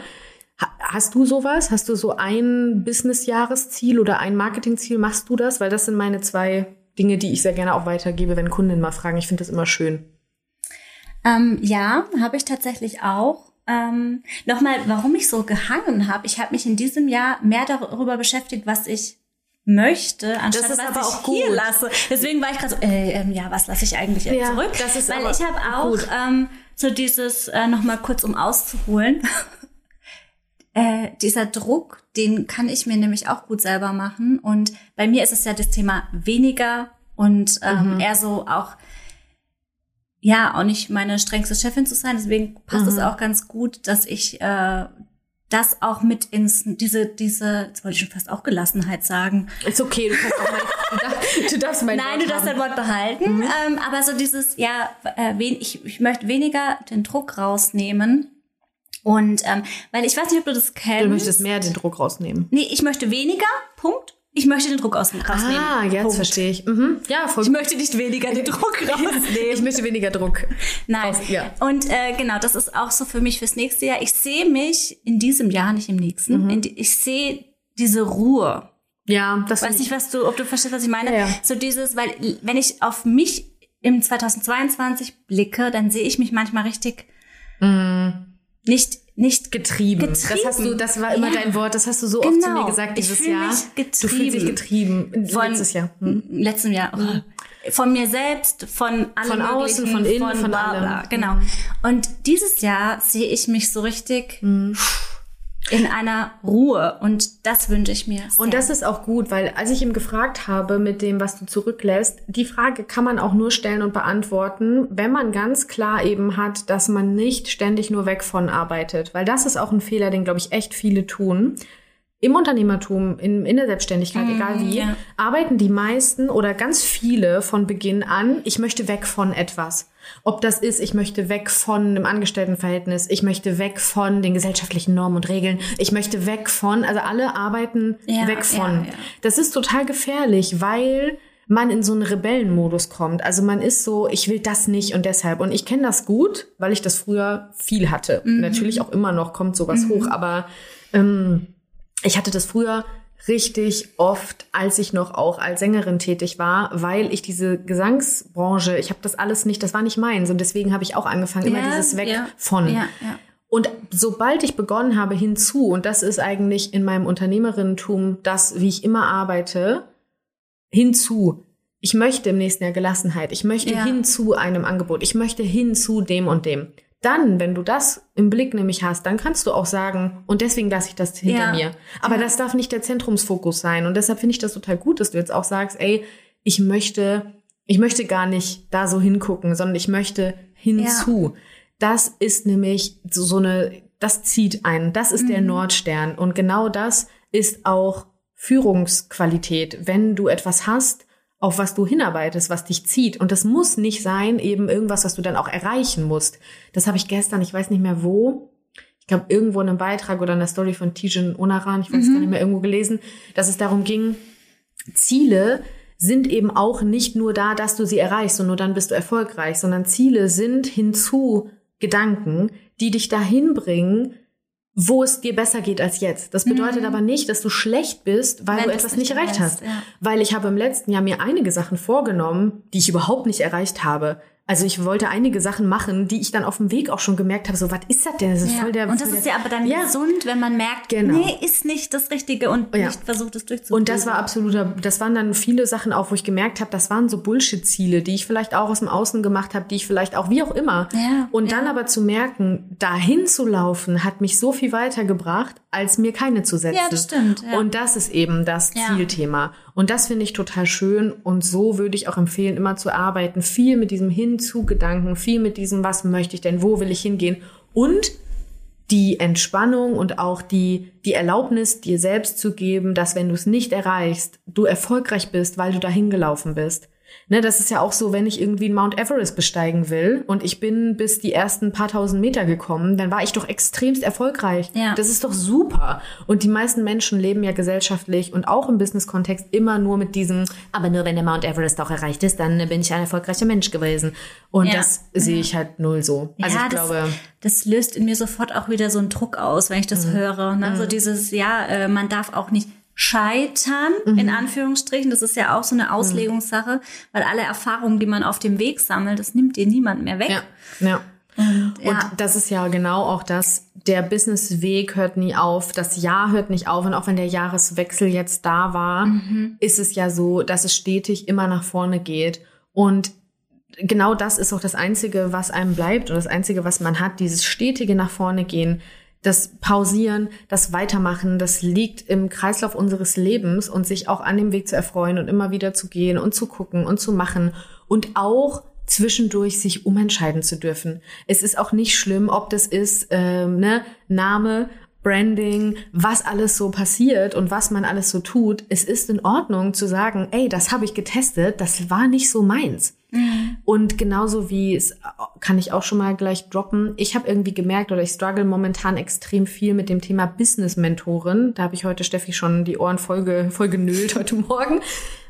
Ha- Hast du sowas? Hast du so ein Business-Jahresziel oder ein Marketing-Ziel? Machst du das? Weil das sind meine zwei Dinge, die ich sehr gerne auch weitergebe, wenn Kunden mal fragen. Ich finde das immer schön. Ähm, ja, habe ich tatsächlich auch. Ähm, Nochmal, warum ich so gehangen habe. Ich habe mich in diesem Jahr mehr darüber beschäftigt, was ich möchte, anstatt ist was aber ich auch hier gut. lasse. Deswegen war ich gerade so, äh, ähm, ja, was lasse ich eigentlich Ja, zurück? das ist Weil ich habe auch ähm, so dieses, äh, nochmal kurz um auszuholen, (laughs) äh, dieser Druck, den kann ich mir nämlich auch gut selber machen. Und bei mir ist es ja das Thema weniger und ähm, eher so auch, ja, auch nicht meine strengste Chefin zu sein. Deswegen passt es auch ganz gut, dass ich äh, das auch mit ins, diese, diese, jetzt wollte ich schon fast auch Gelassenheit sagen. Ist okay, du kannst auch mein, (laughs) du darfst, du darfst mein Nein, Wort du darfst dein Wort behalten. Ähm, aber so dieses, ja, äh, wen, ich, ich möchte weniger den Druck rausnehmen. Und ähm, weil ich weiß nicht, ob du das kennst. Du möchtest mehr den Druck rausnehmen. Nee, ich möchte weniger, Punkt. Ich möchte den Druck aus, rausnehmen. Ah, jetzt Punkt. verstehe ich. Mhm. Ja, voll Ich möchte nicht weniger den Druck (laughs) rausnehmen. Ich möchte weniger Druck. Nein. Raus- ja. Und äh, genau, das ist auch so für mich fürs nächste Jahr. Ich sehe mich in diesem Jahr, nicht im nächsten. Mhm. Die, ich sehe diese Ruhe. Ja, das Weiß nicht, was du, ob du verstehst, was ich meine. Ja, ja. So dieses, weil wenn ich auf mich im 2022 blicke, dann sehe ich mich manchmal richtig nicht nicht Mhm. getrieben. Das Getrieben. hast du, das war immer Ja. dein Wort, das hast du so oft zu Genau. mir gesagt Ich dieses fühl Jahr. Du fühlst dich getrieben. Von- Letztes Jahr. Hm. im letzten Jahr. Oh. Von mir selbst, von allem Von außen, von innen, von bla, allem. Genau. Und dieses Jahr sehe ich mich so richtig Mhm. In einer Ruhe und das wünsche ich mir. Sehr. Und das ist auch gut, weil als ich ihm gefragt habe mit dem, was du zurücklässt, die Frage kann man auch nur stellen und beantworten, wenn man ganz klar eben hat, dass man nicht ständig nur weg von arbeitet. Weil das ist auch ein Fehler, den, glaube ich, echt viele tun. Im Unternehmertum, in, in der Selbstständigkeit, egal wie, ja. arbeiten die meisten oder ganz viele von Beginn an, ich möchte weg von etwas. Ob das ist, ich möchte weg von einem Angestelltenverhältnis, ich möchte weg von den gesellschaftlichen Normen und Regeln, ich möchte weg von, also alle arbeiten Ja, weg von. ja. Das ist total gefährlich, weil man in so einen Rebellenmodus kommt. Also man ist so, ich will das nicht und deshalb. Und ich kenne das gut, weil ich das früher viel hatte. Mhm. Natürlich auch immer noch kommt sowas hoch, aber ähm, ich hatte das früher richtig oft, als ich noch auch als Sängerin tätig war, weil ich diese Gesangsbranche, ich habe das alles nicht, das war nicht meins und deswegen habe ich auch angefangen, immer Ja, dieses Weg ja, von. Ja. Und sobald ich begonnen habe hinzu, und das ist eigentlich in meinem Unternehmerinnentum das, wie ich immer arbeite, hinzu. Ich möchte im nächsten Jahr Gelassenheit. Ich möchte hin zu einem Angebot. Ich möchte hin zu dem und dem. Dann, wenn du das im Blick nämlich hast, dann kannst du auch sagen, und deswegen lasse ich das hinter Ja. mir. Aber das darf nicht der Zentrumsfokus sein. Und deshalb finde ich das total gut, dass du jetzt auch sagst, ey, ich möchte, ich möchte gar nicht da so hingucken, sondern ich möchte hinzu. Das ist nämlich so, so eine, das zieht einen. Das ist der Nordstern. Und genau das ist auch Führungsqualität. Wenn du etwas hast, auf was du hinarbeitest, was dich zieht. Und das muss nicht sein, eben irgendwas, was du dann auch erreichen musst. Das habe ich gestern, ich weiß nicht mehr wo, ich glaube irgendwo in einem Beitrag oder in der Story von Tijen Onaran, ich weiß es gar nicht mehr, irgendwo gelesen, dass es darum ging, Ziele sind eben auch nicht nur da, dass du sie erreichst und nur dann bist du erfolgreich, sondern Ziele sind hinzu Gedanken, die dich dahin bringen, wo es dir besser geht als jetzt. Das bedeutet aber nicht, dass du schlecht bist, weil Wenn du etwas nicht erreicht hast. ja. Weil ich habe im letzten Jahr mir einige Sachen vorgenommen, die ich überhaupt nicht erreicht habe. Also ich wollte einige Sachen machen, die ich dann auf dem Weg auch schon gemerkt habe, so was ist das denn? Das ist Ja. voll der und das ist ja aber dann Ja. gesund, wenn man merkt, Genau. nee, ist nicht das Richtige und Ja. nicht versucht es durchzuführen. Und das war absoluter, das waren dann viele Sachen auch, wo ich gemerkt habe, das waren so Bullshit-Ziele, die ich vielleicht auch aus dem Außen gemacht habe, die ich vielleicht auch wie auch immer. Ja, und dann aber zu merken, dahin zu laufen, hat mich so viel weitergebracht, als mir keine zu setzen. Ja, das stimmt. Und das ist eben das. Zielthema. Und das finde ich total schön. Und so würde ich auch empfehlen, immer zu arbeiten. Viel mit diesem Hinzu-Gedanken, viel mit diesem, was möchte ich denn, wo will ich hingehen? Und die Entspannung und auch die, die Erlaubnis, dir selbst zu geben, dass wenn du es nicht erreichst, du erfolgreich bist, weil du dahin gelaufen bist. Ne, das ist ja auch so, wenn ich irgendwie Mount Everest besteigen will und ich bin bis die ersten paar tausend Meter gekommen, dann war ich doch extremst erfolgreich. Ja. Das ist doch super. Und die meisten Menschen leben ja gesellschaftlich und auch im Business-Kontext immer nur mit diesem, aber nur wenn der Mount Everest auch erreicht ist, dann bin ich ein erfolgreicher Mensch gewesen. Und Ja. das sehe ich halt null so. Also ja, ich glaube, das, das löst in mir sofort auch wieder so einen Druck aus, wenn ich Mhm. das höre. Ne? So dieses, ja, äh, man darf auch nicht scheitern, Mhm. in Anführungsstrichen. Das ist ja auch so eine Auslegungssache, weil alle Erfahrungen, die man auf dem Weg sammelt, das nimmt dir niemand mehr weg. ja, ja. Und, ja. Und das ist ja genau auch das, der Businessweg hört nie auf, das Jahr hört nicht auf und auch wenn der Jahreswechsel jetzt da war, ist es ja so, dass es stetig immer nach vorne geht und genau das ist auch das Einzige, was einem bleibt und das Einzige, was man hat, dieses stetige nach vorne gehen, das Pausieren, das Weitermachen, das liegt im Kreislauf unseres Lebens und sich auch an dem Weg zu erfreuen und immer wieder zu gehen und zu gucken und zu machen und auch zwischendurch sich umentscheiden zu dürfen. Es ist auch nicht schlimm, ob das ist ähm, ne, Name, Branding, was alles so passiert und was man alles so tut. Es ist in Ordnung zu sagen, ey, das habe ich getestet, das war nicht so meins. Und genauso wie es kann ich auch schon mal gleich droppen. Ich habe irgendwie gemerkt oder ich struggle momentan extrem viel mit dem Thema Business Mentorin. Da habe ich heute Steffi schon die Ohren voll, ge, voll genölt heute Morgen,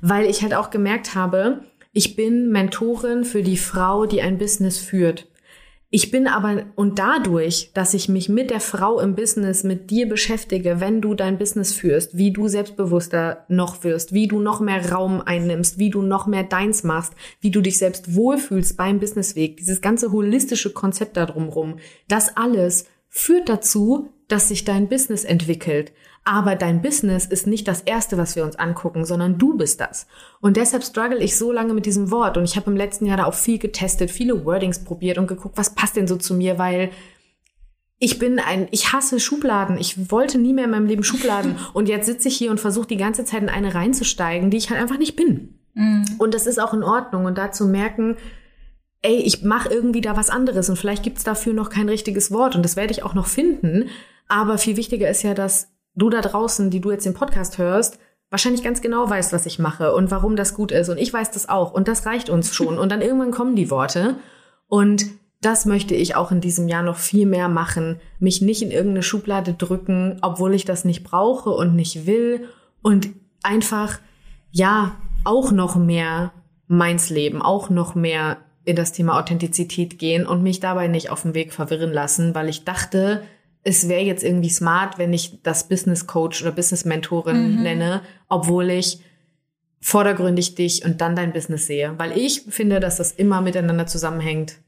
weil ich halt auch gemerkt habe, ich bin Mentorin für die Frau, die ein Business führt. Ich bin aber, und dadurch, dass ich mich mit der Frau im Business, mit dir beschäftige, wenn du dein Business führst, wie du selbstbewusster noch wirst, wie du noch mehr Raum einnimmst, wie du noch mehr deins machst, wie du dich selbst wohlfühlst beim Businessweg, dieses ganze holistische Konzept da drumrum, das alles führt dazu, dass sich dein Business entwickelt. Aber dein Business ist nicht das Erste, was wir uns angucken, sondern du bist das. Und deshalb struggle ich so lange mit diesem Wort. Und ich habe im letzten Jahr da auch viel getestet, viele Wordings probiert und geguckt, was passt denn so zu mir, weil ich bin ein, ich hasse Schubladen. Ich wollte nie mehr in meinem Leben Schubladen. (laughs) Und jetzt sitze ich hier und versuche die ganze Zeit in eine reinzusteigen, die ich halt einfach nicht bin. Und das ist auch in Ordnung. Und da zu merken, ey, ich mache irgendwie da was anderes und vielleicht gibt's dafür noch kein richtiges Wort und das werde ich auch noch finden. Aber viel wichtiger ist ja, dass du da draußen, die du jetzt den Podcast hörst, wahrscheinlich ganz genau weißt, was ich mache und warum das gut ist. Und ich weiß das auch. Und das reicht uns (laughs) schon. Und dann irgendwann kommen die Worte. Und das möchte ich auch in diesem Jahr noch viel mehr machen. Mich nicht in irgendeine Schublade drücken, obwohl ich das nicht brauche und nicht will. Und einfach, ja, auch noch mehr meins leben, auch noch mehr in das Thema Authentizität gehen und mich dabei nicht auf dem Weg verwirren lassen, weil ich dachte, es wäre jetzt irgendwie smart, wenn ich das Business Coach oder Business Mentorin nenne, obwohl ich vordergründig dich und dann dein Business sehe. Weil ich finde, dass das immer miteinander zusammenhängt.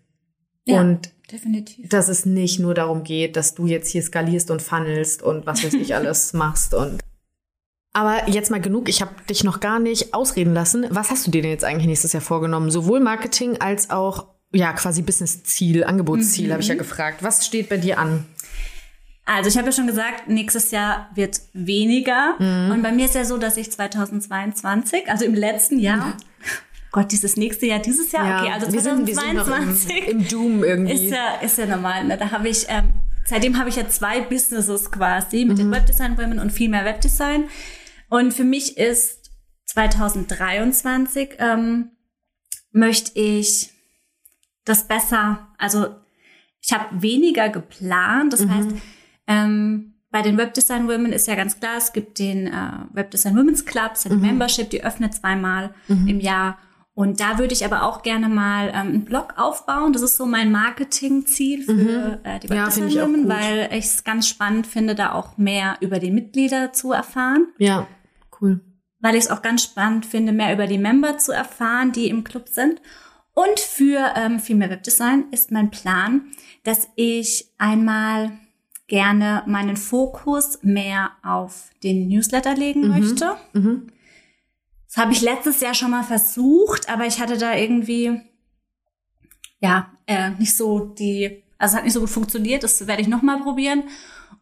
Ja. Und Definitiv. dass es nicht nur darum geht, dass du jetzt hier skalierst und funnelst und was weiß ich (laughs) alles machst und aber jetzt mal genug, ich habe dich noch gar nicht ausreden lassen. Was hast du dir denn jetzt eigentlich nächstes Jahr vorgenommen? Sowohl Marketing als auch ja quasi Business-Ziel, Angebotsziel, habe ich ja gefragt. Was steht bei dir an? Also ich habe ja schon gesagt, nächstes Jahr wird weniger. Mhm. Und bei mir ist ja so, dass ich 2022, also im letzten Jahr, (laughs) Gott, dieses nächste Jahr, dieses Jahr, okay, also wir sind, wir sind 2022 im, im Doom irgendwie. ist ja, ist ja normal. Ne? Da habe ich, ähm, seitdem habe ich ja zwei Businesses quasi mit Mhm. den Webdesign Women und viel mehr Webdesign. Und für mich ist 2023 ähm, möchte ich das besser, also ich habe weniger geplant. Das heißt, ähm, bei den Webdesign Women ist ja ganz klar, es gibt den äh, Webdesign Women's Club, ist ja die Membership, die öffnet zweimal im Jahr. Und da würde ich aber auch gerne mal ähm, einen Blog aufbauen. Das ist so mein Marketingziel für äh, die Ja, Webdesign ich auch Women, gut. weil ich es ganz spannend finde, da auch mehr über die Mitglieder zu erfahren ja, cool. weil ich es auch ganz spannend finde, mehr über die Member zu erfahren, die im Club sind. Und für ähm, viel mehr Webdesign ist mein Plan, dass ich einmal gerne meinen Fokus mehr auf den Newsletter legen möchte. Das habe ich letztes Jahr schon mal versucht, aber ich hatte da irgendwie ja äh, nicht so die, also es hat nicht so gut funktioniert. Das werde ich noch mal probieren.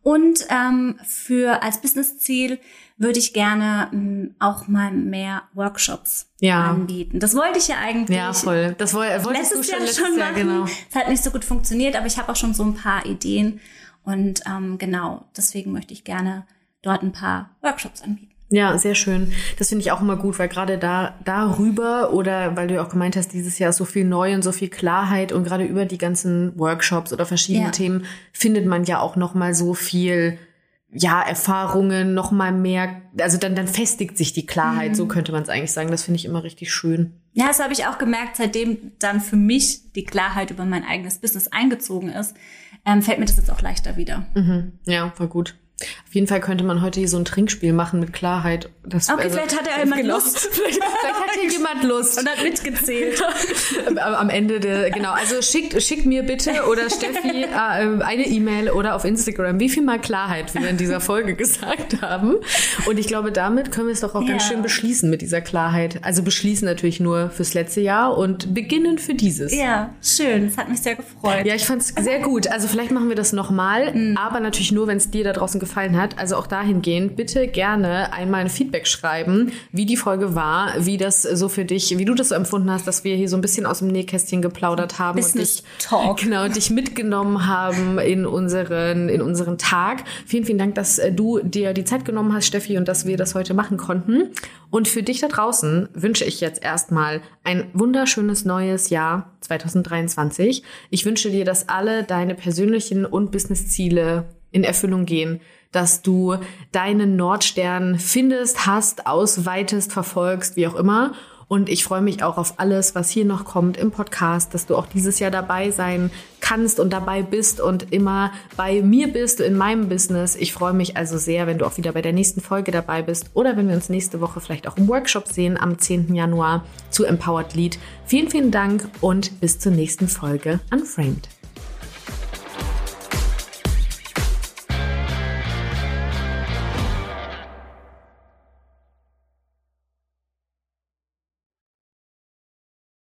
Und ähm, für als Business-Ziel würde ich gerne ähm, auch mal mehr Workshops Ja. anbieten. Das wollte ich ja eigentlich Ja, voll. Das woll- wolltest letztes du Jahr schon letztes schon Jahr, machen. genau. Es hat nicht so gut funktioniert, aber ich habe auch schon so ein paar Ideen. Und ähm, genau, deswegen möchte ich gerne dort ein paar Workshops anbieten. Ja, sehr schön. Das finde ich auch immer gut, weil gerade da darüber oder weil du ja auch gemeint hast, dieses Jahr ist so viel neu und so viel Klarheit und gerade über die ganzen Workshops oder verschiedene Ja. Themen findet man ja auch noch mal so viel ja, Erfahrungen, noch mal mehr, also dann dann festigt sich die Klarheit, Mhm. so könnte man es eigentlich sagen. Das finde ich immer richtig schön. Ja, das habe ich auch gemerkt, seitdem dann für mich die Klarheit über mein eigenes Business eingezogen ist, ähm, fällt mir das jetzt auch leichter wieder. Ja, war gut. Auf jeden Fall könnte man heute hier so ein Trinkspiel machen mit Klarheit. Das, Okay, (laughs) vielleicht hat ja jemand Lust. Vielleicht, vielleicht hat hier jemand Lust. Und hat mitgezählt. (laughs) am, Ende der, genau. Also schickt, schickt mir bitte oder Steffi (laughs) äh, eine E-Mail oder auf Instagram, wie viel mal Klarheit wir in dieser Folge gesagt haben. Und ich glaube, damit können wir es doch auch ganz Ja. schön beschließen mit dieser Klarheit. Also beschließen natürlich nur fürs letzte Jahr und beginnen für dieses. ja, schön. Das hat mich sehr gefreut. Ja, ich fand es sehr gut. Also vielleicht machen wir das nochmal, Mhm. aber natürlich nur, wenn es dir da draußen gefallen hat. Also auch dahingehend, bitte gerne einmal ein Feedback schreiben, wie die Folge war, wie das so für dich, wie du das so empfunden hast, dass wir hier so ein bisschen aus dem Nähkästchen geplaudert haben Business und dich, Talk. genau, dich mitgenommen haben in unseren, in unseren Tag. Vielen, vielen Dank, dass äh, du dir die Zeit genommen hast, Steffi, und dass wir das heute machen konnten. Und für dich da draußen wünsche ich jetzt erstmal ein wunderschönes neues Jahr 2023. Ich wünsche dir, dass alle deine persönlichen und Businessziele in Erfüllung gehen, dass du deinen Nordstern findest, hast, ausweitest, verfolgst, wie auch immer. Und ich freue mich auch auf alles, was hier noch kommt im Podcast, dass du auch dieses Jahr dabei sein kannst und dabei bist und immer bei mir bist, in meinem Business. Ich freue mich also sehr, wenn du auch wieder bei der nächsten Folge dabei bist oder wenn wir uns nächste Woche vielleicht auch im Workshop sehen am 10. Januar zu Empowered Lead. Vielen, vielen Dank und bis zur nächsten Folge Unframed.